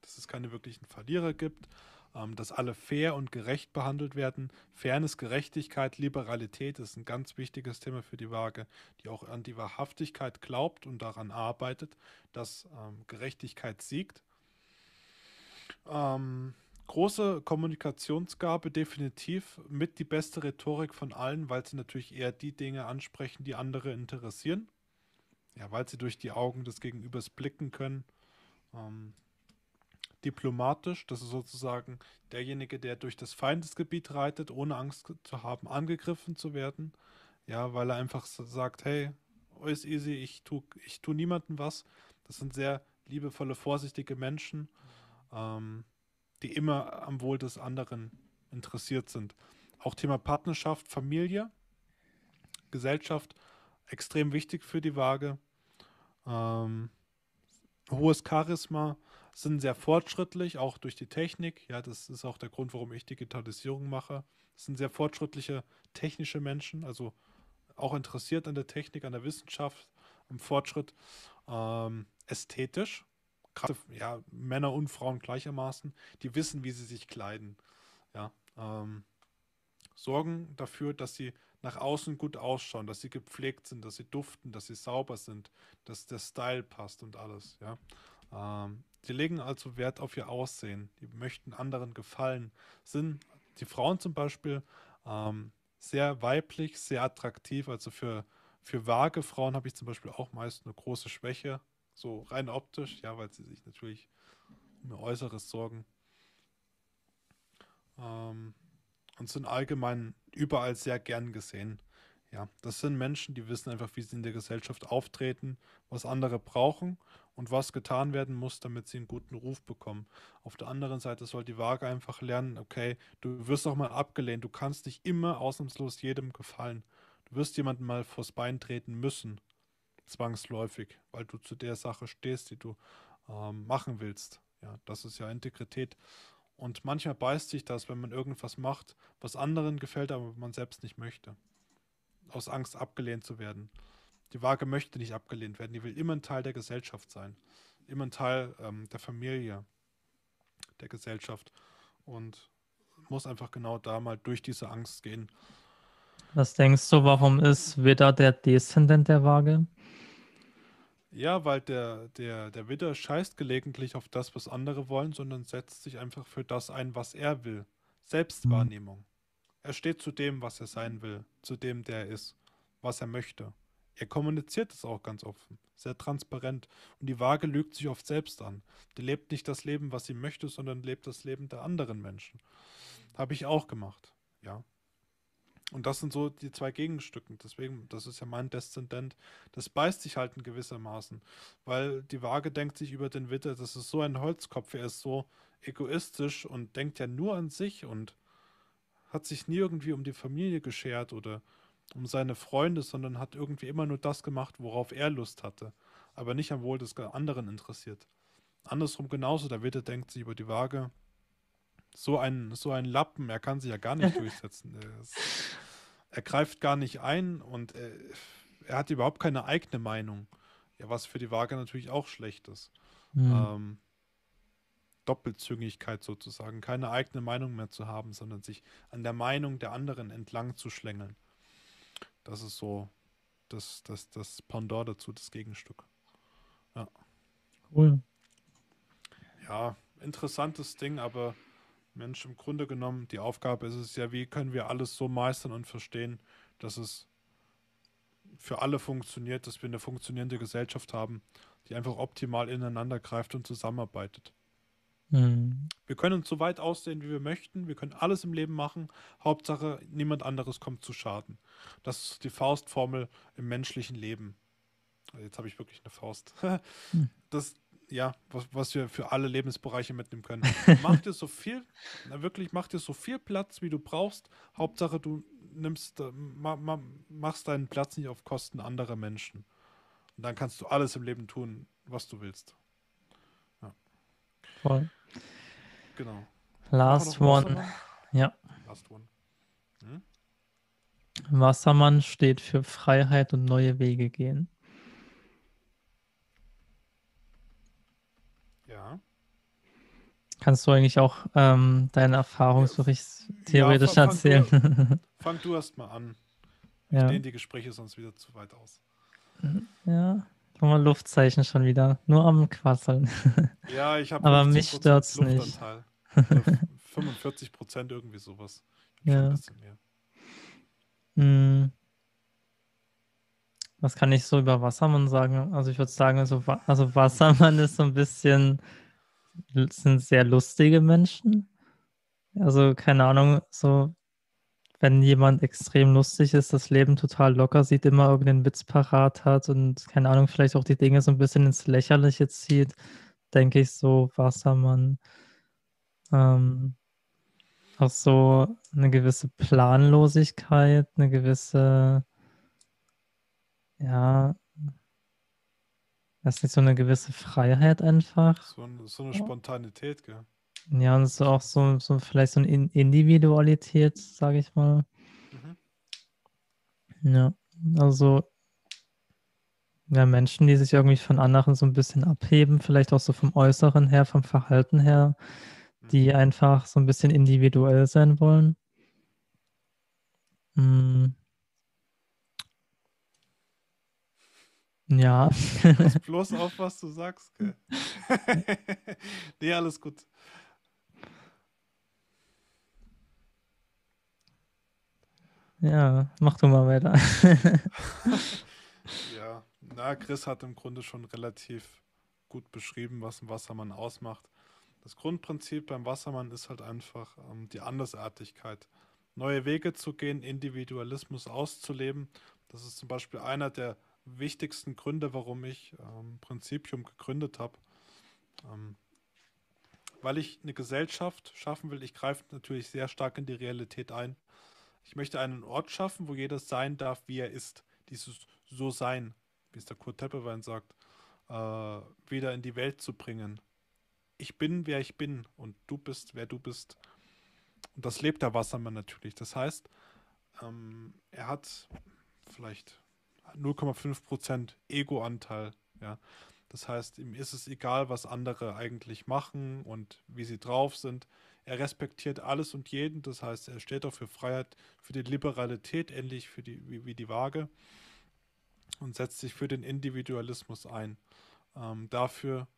dass es keine wirklichen Verlierer gibt, ähm, dass alle fair und gerecht behandelt werden. Fairness, Gerechtigkeit, Liberalität ist ein ganz wichtiges Thema für die Waage, die auch an die Wahrhaftigkeit glaubt und daran arbeitet, dass ähm, Gerechtigkeit siegt. Ähm, große Kommunikationsgabe, definitiv mit die beste Rhetorik von allen, weil sie natürlich eher die Dinge ansprechen, die andere interessieren. Ja, weil sie durch die Augen des Gegenübers blicken können. Ähm, diplomatisch, das ist sozusagen derjenige, der durch das Feindesgebiet reitet, ohne Angst zu haben, angegriffen zu werden. Ja, weil er einfach sagt, hey, alles easy, ich tue ich tu niemandem was. Das sind sehr liebevolle, vorsichtige Menschen. Ähm, die immer am Wohl des anderen interessiert sind. Auch Thema Partnerschaft, Familie, Gesellschaft, extrem wichtig für die Waage. Ähm, hohes Charisma, sind sehr fortschrittlich, auch durch die Technik. Ja, das ist auch der Grund, warum ich Digitalisierung mache. Das sind sehr fortschrittliche technische Menschen, also auch interessiert an der Technik, an der Wissenschaft, am Fortschritt. Ähm, ästhetisch, gerade ja, Männer und Frauen gleichermaßen, die wissen, wie sie sich kleiden. Ja, ähm, sorgen dafür, dass sie nach außen gut ausschauen, dass sie gepflegt sind, dass sie duften, dass sie sauber sind, dass der Style passt und alles. Ja, ähm, die legen also Wert auf ihr Aussehen. Die möchten anderen gefallen. Sind die Frauen zum Beispiel ähm, sehr weiblich, sehr attraktiv. Also für, für vage Frauen habe ich zum Beispiel auch meist eine große Schwäche. So rein optisch, ja, weil sie sich natürlich um ihr Äußeres sorgen. Ähm, und sind allgemein überall sehr gern gesehen. Ja, das sind Menschen, die wissen einfach, wie sie in der Gesellschaft auftreten, was andere brauchen und was getan werden muss, damit sie einen guten Ruf bekommen. Auf der anderen Seite soll die Waage einfach lernen, okay, du wirst auch mal abgelehnt, du kannst nicht immer ausnahmslos jedem gefallen. Du wirst jemanden mal vors Bein treten müssen zwangsläufig, weil du zu der Sache stehst, die du ähm, machen willst. Ja, das ist ja Integrität. Und manchmal beißt sich das, wenn man irgendwas macht, was anderen gefällt, aber man selbst nicht möchte. Aus Angst abgelehnt zu werden. Die Waage möchte nicht abgelehnt werden, die will immer ein Teil der Gesellschaft sein. Immer ein Teil ähm, der Familie, der Gesellschaft. Und muss einfach genau da mal durch diese Angst gehen. Was denkst du, warum ist Widder der Deszendent der Waage? Ja, weil der, der, der Widder scheißt gelegentlich auf das, was andere wollen, sondern setzt sich einfach für das ein, was er will. Selbstwahrnehmung. Mhm. Er steht zu dem, was er sein will, zu dem, der er ist, was er möchte. Er kommuniziert es auch ganz offen, sehr transparent. Und die Waage lügt sich oft selbst an. Die lebt nicht das Leben, was sie möchte, sondern lebt das Leben der anderen Menschen. Habe ich auch gemacht, ja. Und das sind so die zwei Gegenstücken. Deswegen, das ist ja mein Deszendent. Das beißt sich halt in gewissermaßen. Weil die Waage denkt sich über den Witter, das ist so ein Holzkopf, er ist so egoistisch und denkt ja nur an sich und hat sich nie irgendwie um die Familie geschert oder um seine Freunde, sondern hat irgendwie immer nur das gemacht, worauf er Lust hatte, aber nicht am Wohl des anderen interessiert. Andersrum genauso, der Witte denkt sich über die Waage, so ein, so ein Lappen, er kann sich ja gar nicht (laughs) durchsetzen. Er, ist, er, greift gar nicht ein und er, er, hat überhaupt keine eigene Meinung. Ja, was für die Waage natürlich auch schlecht ist. Mhm. Ähm, Doppelzüngigkeit sozusagen, keine eigene Meinung mehr zu haben, sondern sich an der Meinung der anderen entlang zu schlängeln. Das ist so das, das, das Pendant dazu, das Gegenstück. Ja. Cool. Ja, interessantes Ding, aber Mensch, im Grunde genommen, die Aufgabe ist es ja, wie können wir alles so meistern und verstehen, dass es für alle funktioniert, dass wir eine funktionierende Gesellschaft haben, die einfach optimal ineinander greift und zusammenarbeitet. Mhm. Wir können so weit aussehen, wie wir möchten. Wir können alles im Leben machen. Hauptsache, niemand anderes kommt zu Schaden. Das ist die Faustformel im menschlichen Leben. Jetzt habe ich wirklich eine Faust. (laughs) Das, ja, was, was wir für alle Lebensbereiche mitnehmen können. (laughs) Mach dir so viel, na wirklich, mach dir so viel Platz, wie du brauchst. Hauptsache, du nimmst, äh, ma, ma, machst deinen Platz nicht auf Kosten anderer Menschen. Und dann kannst du alles im Leben tun, was du willst. Ja. Voll. Genau. Last one. Ja. Last one. Hm? Wassermann steht für Freiheit und neue Wege gehen. Ja. Kannst du eigentlich auch ähm, deine Erfahrung so richtig theoretisch fang- fang erzählen? Du, (laughs) fang du erst mal an. Ich ja. dehne die Gespräche sonst wieder zu weit aus. ja. Guck mal, Luftzeichen schon wieder. Nur am Quasseln. (laughs) Ja, ich habe Aber mich stört's nicht. Luftanteil. Oder (laughs) 45 Prozent irgendwie sowas. Ja. ein bisschen mehr. Hm. Was kann ich so über Wassermann sagen? Also ich würde sagen, also, also Wassermann ist so ein bisschen, sind sehr lustige Menschen. Also keine Ahnung, so wenn jemand extrem lustig ist, das Leben total locker sieht, immer irgendeinen Witz parat hat und keine Ahnung, vielleicht auch die Dinge so ein bisschen ins Lächerliche zieht, denke ich so, Wassermann. Ähm, auch so eine gewisse Planlosigkeit, eine gewisse, ja, das ist nicht so eine gewisse Freiheit einfach. So, ein, so eine Spontanität, gell? Ja, und so auch so, so vielleicht so eine In- Individualität, sage ich mal. Mhm. Ja, also ja, Menschen, die sich irgendwie von anderen so ein bisschen abheben, vielleicht auch so vom Äußeren her, vom Verhalten her, die einfach so ein bisschen individuell sein wollen. Mm. Ja, (laughs) Pass bloß auf, was du sagst, gell? (laughs) nee, alles gut. ja, mach du mal weiter. (laughs) Ja, na, Chris hat im Grunde schon relativ gut beschrieben, was ein Wassermann ausmacht. Das Grundprinzip beim Wassermann ist halt einfach ähm, die Andersartigkeit. Neue Wege zu gehen, Individualismus auszuleben. Das ist zum Beispiel einer der wichtigsten Gründe, warum ich ähm, Prinzipium gegründet habe. Ähm, weil ich eine Gesellschaft schaffen will, ich greife natürlich sehr stark in die Realität ein. Ich möchte einen Ort schaffen, wo jeder sein darf, wie er ist. Dieses so sein, wie es der Kurt Tepperwein sagt, äh, wieder in die Welt zu bringen. Ich bin, wer ich bin und du bist, wer du bist. Und das lebt der Wassermann natürlich. Das heißt, ähm, er hat vielleicht 0,5% Ego-Anteil. Ja. Das heißt, ihm ist es egal, was andere eigentlich machen und wie sie drauf sind. Er respektiert alles und jeden. Das heißt, er steht auch für Freiheit, für die Liberalität, ähnlich für die, wie, wie die Waage und setzt sich für den Individualismus ein. Ähm, dafür,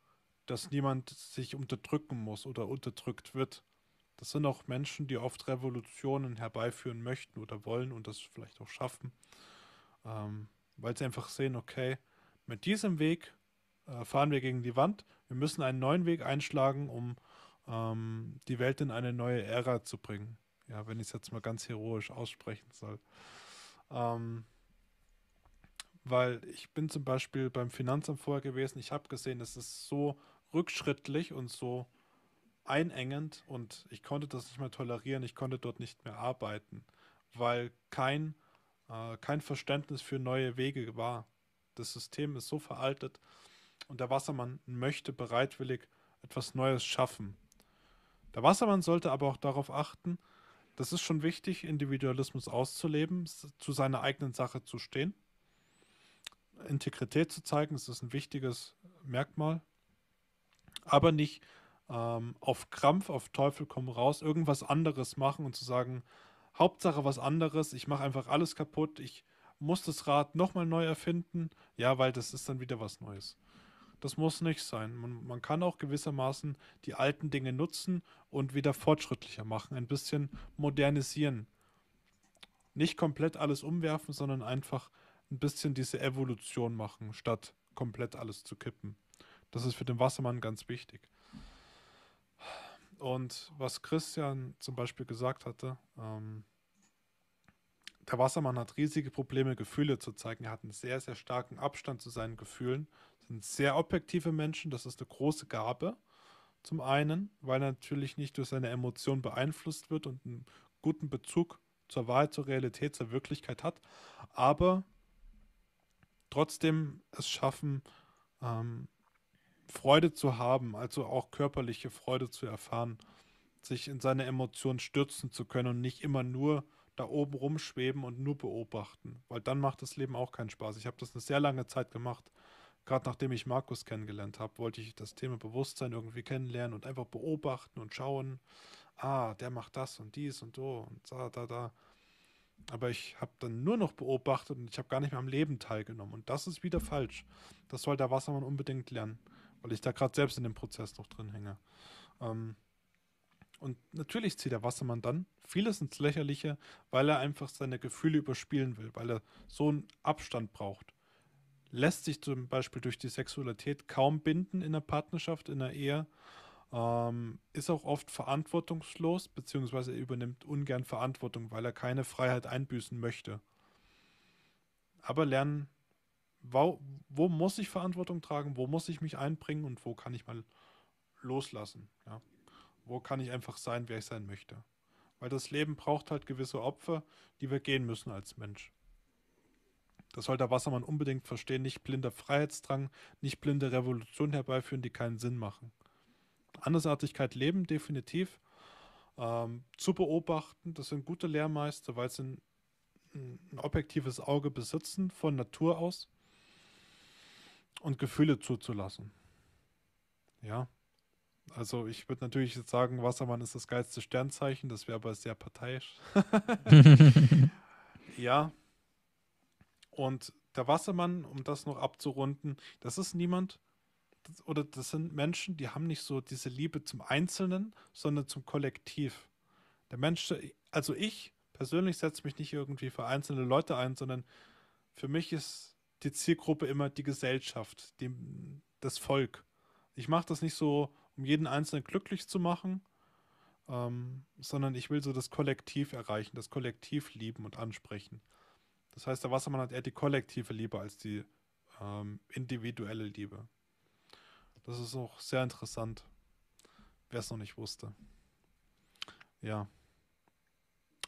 dass niemand sich unterdrücken muss oder unterdrückt wird. Das sind auch Menschen, die oft Revolutionen herbeiführen möchten oder wollen und das vielleicht auch schaffen, ähm, weil sie einfach sehen, okay, mit diesem Weg äh, fahren wir gegen die Wand. Wir müssen einen neuen Weg einschlagen, um ähm, die Welt in eine neue Ära zu bringen. Ja, wenn ich es jetzt mal ganz heroisch aussprechen soll. Ähm, weil ich bin zum Beispiel beim Finanzamt vorher gewesen, ich habe gesehen, es ist so rückschrittlich und so einengend und ich konnte das nicht mehr tolerieren, ich konnte dort nicht mehr arbeiten, weil kein, äh, kein Verständnis für neue Wege war. Das System ist so veraltet und der Wassermann möchte bereitwillig etwas Neues schaffen. Der Wassermann sollte aber auch darauf achten, das ist schon wichtig, Individualismus auszuleben, zu seiner eigenen Sache zu stehen. Integrität zu zeigen, das ist ein wichtiges Merkmal. Aber nicht ähm, auf Krampf, auf Teufel komm raus, irgendwas anderes machen und zu sagen, Hauptsache was anderes, ich mache einfach alles kaputt, ich muss das Rad nochmal neu erfinden, ja, weil das ist dann wieder was Neues. Das muss nicht sein. Man, man kann auch gewissermaßen die alten Dinge nutzen und wieder fortschrittlicher machen, ein bisschen modernisieren. Nicht komplett alles umwerfen, sondern einfach ein bisschen diese Evolution machen, statt komplett alles zu kippen. Das ist für den Wassermann ganz wichtig. Und was Christian zum Beispiel gesagt hatte, ähm, der Wassermann hat riesige Probleme, Gefühle zu zeigen. Er hat einen sehr, sehr starken Abstand zu seinen Gefühlen. Sind sehr objektive Menschen, das ist eine große Gabe. Zum einen, weil er natürlich nicht durch seine Emotionen beeinflusst wird und einen guten Bezug zur Wahrheit, zur Realität, zur Wirklichkeit hat, aber trotzdem es schaffen, ähm, Freude zu haben, also auch körperliche Freude zu erfahren, sich in seine Emotionen stürzen zu können und nicht immer nur da oben rumschweben und nur beobachten, weil dann macht das Leben auch keinen Spaß. Ich habe das eine sehr lange Zeit gemacht. Gerade nachdem ich Markus kennengelernt habe, wollte ich das Thema Bewusstsein irgendwie kennenlernen und einfach beobachten und schauen, ah, der macht das und dies und so und da, da, da. Aber ich habe dann nur noch beobachtet und ich habe gar nicht mehr am Leben teilgenommen. Und das ist wieder falsch. Das soll der Wassermann unbedingt lernen, weil ich da gerade selbst in dem Prozess noch drin hänge. Ähm, und natürlich zieht der Wassermann dann vieles ins Lächerliche, weil er einfach seine Gefühle überspielen will, weil er so einen Abstand braucht. Lässt sich zum Beispiel durch die Sexualität kaum binden in der Partnerschaft, in der Ehe. Ähm, ist auch oft verantwortungslos, beziehungsweise er übernimmt ungern Verantwortung, weil er keine Freiheit einbüßen möchte. Aber lernen, wo, wo muss ich Verantwortung tragen, wo muss ich mich einbringen und wo kann ich mal loslassen. Ja. Wo kann ich einfach sein, wer ich sein möchte? Weil das Leben braucht halt gewisse Opfer, die wir gehen müssen als Mensch. Das soll der Wassermann unbedingt verstehen. Nicht blinder Freiheitsdrang, nicht blinde Revolution herbeiführen, die keinen Sinn machen. Andersartigkeit leben, definitiv. Ähm, zu beobachten, das sind gute Lehrmeister, weil sie ein, ein objektives Auge besitzen, von Natur aus. Und Gefühle zuzulassen. Ja, also ich würde natürlich jetzt sagen, Wassermann ist das geilste Sternzeichen, das wäre aber sehr parteiisch. (laughs) ja. Und der Wassermann, um das noch abzurunden, das ist niemand, das, oder das sind Menschen, die haben nicht so diese Liebe zum Einzelnen, sondern zum Kollektiv. Der Mensch, also ich persönlich setze mich nicht irgendwie für einzelne Leute ein, sondern für mich ist die Zielgruppe immer die Gesellschaft, die, das Volk. Ich mache das nicht so um jeden Einzelnen glücklich zu machen, ähm, sondern ich will so das Kollektiv erreichen, das Kollektiv lieben und ansprechen. Das heißt, der Wassermann hat eher die kollektive Liebe als die ähm, individuelle Liebe. Das ist auch sehr interessant, wer es noch nicht wusste. Ja.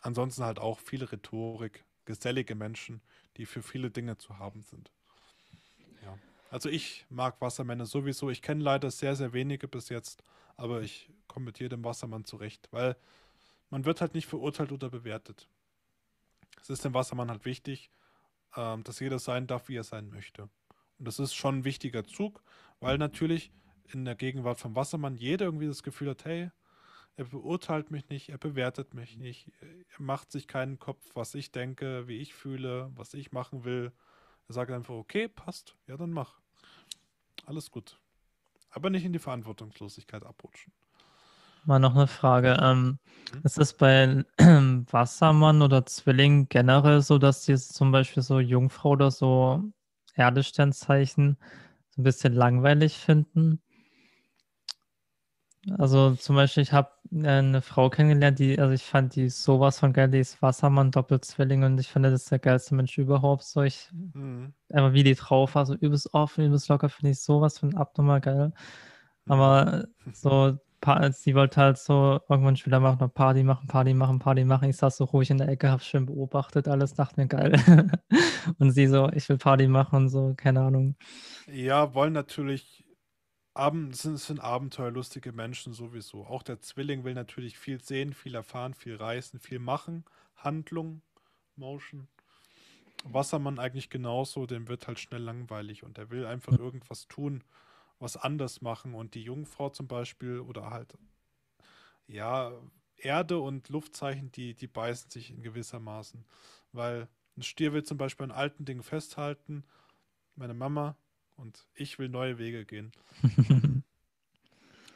Ansonsten halt auch viel Rhetorik, gesellige Menschen, die für viele Dinge zu haben sind. Ja. Also ich mag Wassermänner sowieso. Ich kenne leider sehr, sehr wenige bis jetzt, aber ich komme mit jedem Wassermann zurecht, weil man wird halt nicht verurteilt oder bewertet. Es ist dem Wassermann halt wichtig, ähm, dass jeder sein darf, wie er sein möchte. Und das ist schon ein wichtiger Zug, weil natürlich in der Gegenwart vom Wassermann jeder irgendwie das Gefühl hat, hey, er beurteilt mich nicht, er bewertet mich nicht, er macht sich keinen Kopf, was ich denke, wie ich fühle, was ich machen will. Er sagt einfach, okay, passt, ja, dann mach. Alles gut. Aber nicht in die Verantwortungslosigkeit abrutschen. Mal noch eine Frage. Ähm, hm? Ist es bei (clears throat) Wassermann oder Zwilling generell so, dass die zum Beispiel so Jungfrau oder so Erdesternzeichen so ein bisschen langweilig finden? Also zum Beispiel, ich habe äh, eine Frau kennengelernt, die, also ich fand die sowas von geil, die ist Wassermann, Doppelzwilling und ich finde, das ist der geilste Mensch überhaupt. So, ich, mhm. einfach wie die drauf war, so übelst offen, übelst locker, finde ich sowas von abnormal geil. Aber mhm. so, sie wollte halt so irgendwann später machen, noch Party machen, Party machen, Party machen. Ich saß so ruhig in der Ecke, hab schön beobachtet, alles dachte mir geil. (laughs) und sie so, ich will Party machen und so, keine Ahnung. Ja, wollen natürlich Abend, sind, sind abenteuerlustige Menschen sowieso. Auch der Zwilling will natürlich viel sehen, viel erfahren, viel reisen, viel machen. Handlung, Motion. Wassermann eigentlich genauso, dem wird halt schnell langweilig und er will einfach irgendwas tun, was anders machen. Und die Jungfrau zum Beispiel oder halt, ja, Erde und Luftzeichen, die, die beißen sich in gewissermaßen. Weil ein Stier will zum Beispiel an alten Dingen festhalten. Meine Mama und ich will neue Wege gehen. (laughs)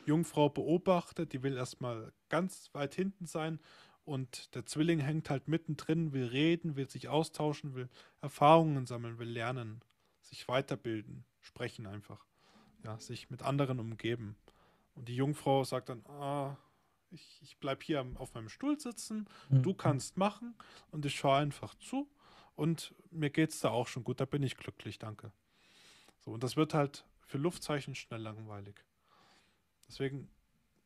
Jungfrau beobachtet, die will erstmal ganz weit hinten sein und der Zwilling hängt halt mittendrin, will reden, will sich austauschen, will Erfahrungen sammeln, will lernen, sich weiterbilden, sprechen einfach. Ja, sich mit anderen umgeben. Und die Jungfrau sagt dann, ah, Ich, ich bleibe hier auf meinem Stuhl sitzen, Mhm. du kannst machen und ich schaue einfach zu und mir geht es da auch schon gut, da bin ich glücklich, danke. So, und das wird halt für Luftzeichen schnell langweilig. Deswegen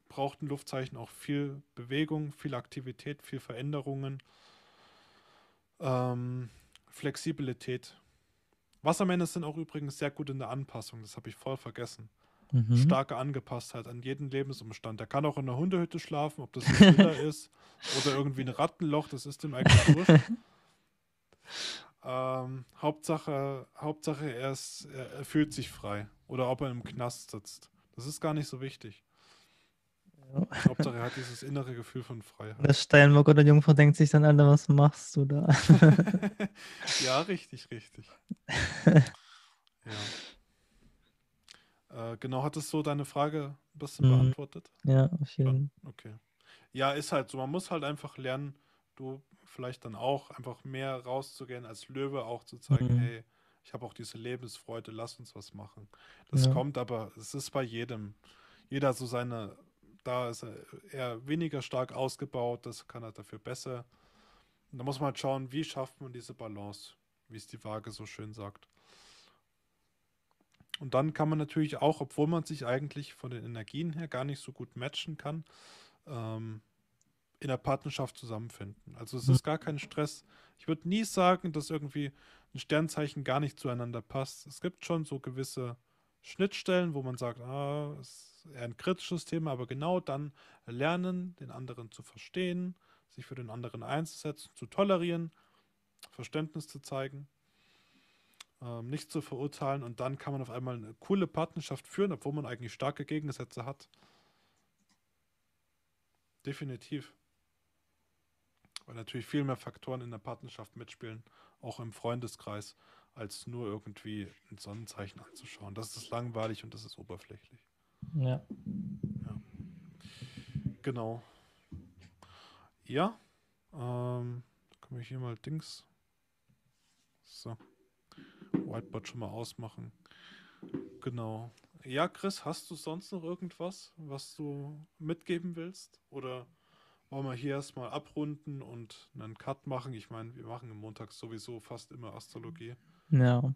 braucht ein Luftzeichen auch viel Bewegung, viel Aktivität, viel Veränderungen, ähm, Flexibilität. Wassermänner sind auch übrigens sehr gut in der Anpassung, das habe ich voll vergessen. Mhm. Starke Angepasstheit an jeden Lebensumstand. Der kann auch in einer Hundehütte schlafen, ob das ein Villa (laughs) ist oder irgendwie ein Rattenloch, das ist ihm eigentlich wurscht. (laughs) Ähm, Hauptsache, Hauptsache er, ist, er, fühlt sich frei. Oder ob er im Knast sitzt. Das ist gar nicht so wichtig. Ja. Hauptsache er hat dieses innere Gefühl von Freiheit. Der Steinbock oder Jungfrau denkt sich dann, Alter, was machst du da? (laughs) ja, richtig, richtig. (laughs) Ja. Äh, genau, hattest du deine Frage ein bisschen Mhm. beantwortet? ja, auf jeden Okay. Ja, ist halt so. Man muss halt einfach lernen, du vielleicht dann auch einfach mehr rauszugehen als Löwe, auch zu zeigen, Mhm. hey, ich habe auch diese Lebensfreude, lass uns was machen. Das Ja. kommt aber, es ist bei jedem. Jeder so seine, da ist er eher weniger stark ausgebaut, das kann er dafür besser. Und da muss man halt schauen, wie schafft man diese Balance, wie es die Waage so schön sagt. Und dann kann man natürlich auch, obwohl man sich eigentlich von den Energien her gar nicht so gut matchen kann, ähm, in der Partnerschaft zusammenfinden. Also es Mhm. ist gar kein Stress. Ich würde nie sagen, dass irgendwie ein Sternzeichen gar nicht zueinander passt. Es gibt schon so gewisse Schnittstellen, wo man sagt, ah, es ist eher ein kritisches Thema, aber genau dann lernen, den anderen zu verstehen, sich für den anderen einzusetzen, zu tolerieren, Verständnis zu zeigen, ähm, nicht zu verurteilen und dann kann man auf einmal eine coole Partnerschaft führen, obwohl man eigentlich starke Gegensätze hat. Definitiv. Weil natürlich viel mehr Faktoren in der Partnerschaft mitspielen, auch im Freundeskreis, als nur irgendwie ein Sonnenzeichen anzuschauen. Das ist langweilig und das ist oberflächlich. Ja. Genau. Ja. Ähm, können wir hier mal Dings. So. Whiteboard schon mal ausmachen. Genau. Ja, Chris, hast du sonst noch irgendwas, was du mitgeben willst? Oder wollen wir hier erstmal abrunden und einen Cut machen? Ich meine, wir machen im Montag sowieso fast immer Astrologie. Ja.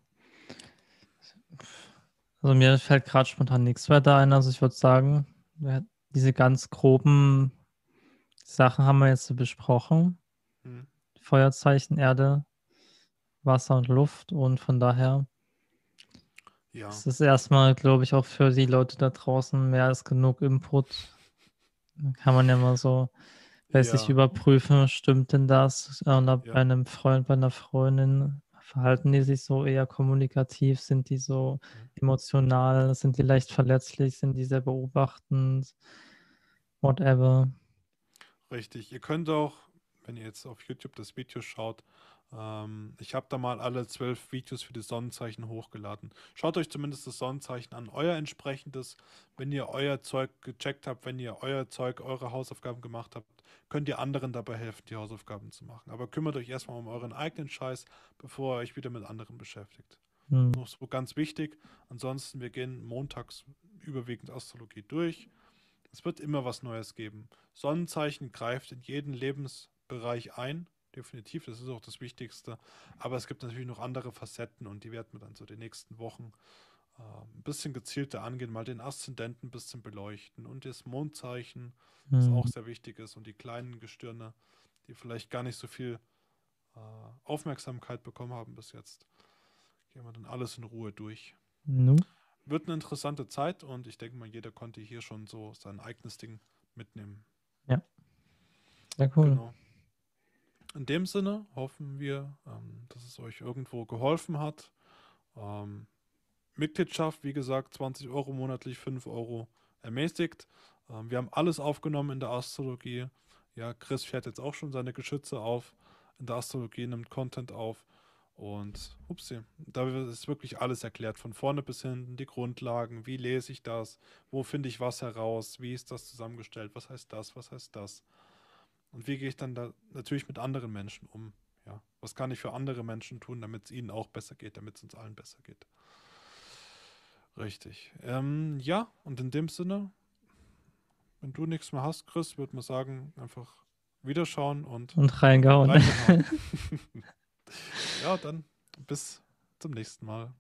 Also mir fällt gerade spontan nichts weiter ein. Also ich würde sagen, diese ganz groben Sachen haben wir jetzt so besprochen. Hm. Feuerzeichen, Erde, Wasser und Luft. Und von daher Ja, ist es erstmal, glaube ich, auch für die Leute da draußen mehr als genug Input. Da kann man ja mal so sich Ja. überprüfen, stimmt denn das? Oder Ja. bei einem Freund, bei einer Freundin, verhalten die sich so eher kommunikativ? Sind die so Mhm. emotional? Sind die leicht verletzlich? Sind die sehr beobachtend? Whatever. Richtig. Ihr könnt auch, wenn ihr jetzt auf YouTube das Video schaut, ähm, ich habe da mal alle zwölf Videos für die Sonnenzeichen hochgeladen. Schaut euch zumindest das Sonnenzeichen an, euer entsprechendes. Wenn ihr euer Zeug gecheckt habt, wenn ihr euer Zeug, eure Hausaufgaben gemacht habt, könnt ihr anderen dabei helfen, die Hausaufgaben zu machen. Aber kümmert euch erstmal um euren eigenen Scheiß, bevor ihr euch wieder mit anderen beschäftigt. Hm. Noch so ganz wichtig. Ansonsten, wir gehen montags überwiegend Astrologie durch. Es wird immer was Neues geben. Sonnenzeichen greift in jeden Lebensbereich ein. Definitiv, das ist auch das Wichtigste. Aber es gibt natürlich noch andere Facetten und die werden wir dann so die nächsten Wochen äh, ein bisschen gezielter angehen, mal den Aszendenten ein bisschen beleuchten und das Mondzeichen, das Hm. auch sehr wichtig ist und die kleinen Gestirne, die vielleicht gar nicht so viel äh, Aufmerksamkeit bekommen haben bis jetzt. Gehen wir dann alles in Ruhe durch. Nu? Wird eine interessante Zeit und ich denke mal, jeder konnte hier schon so sein eigenes Ding mitnehmen. Sehr cool. Genau. In dem Sinne hoffen wir, ähm, dass es euch irgendwo geholfen hat. Ähm, Mitgliedschaft, wie gesagt, 20 Euro monatlich, 5 Euro ermäßigt. Ähm, wir haben alles aufgenommen in der Astrologie. Ja, Chris fährt jetzt auch schon seine Geschütze auf. In der Astrologie nimmt Content auf. Und upsie, da ist wirklich alles erklärt, von vorne bis hinten, die Grundlagen, wie lese ich das, wo finde ich was heraus, wie ist das zusammengestellt, was heißt das, was heißt das. Und wie gehe ich dann da natürlich mit anderen Menschen um? Ja, was kann ich für andere Menschen tun, damit es ihnen auch besser geht, damit es uns allen besser geht? Richtig. Ähm, ja, und in dem Sinne wenn du nichts mehr hast, Chris, würde man sagen, einfach wiederschauen und, und reingehauen. reingehauen. (laughs) ja, dann bis zum nächsten Mal.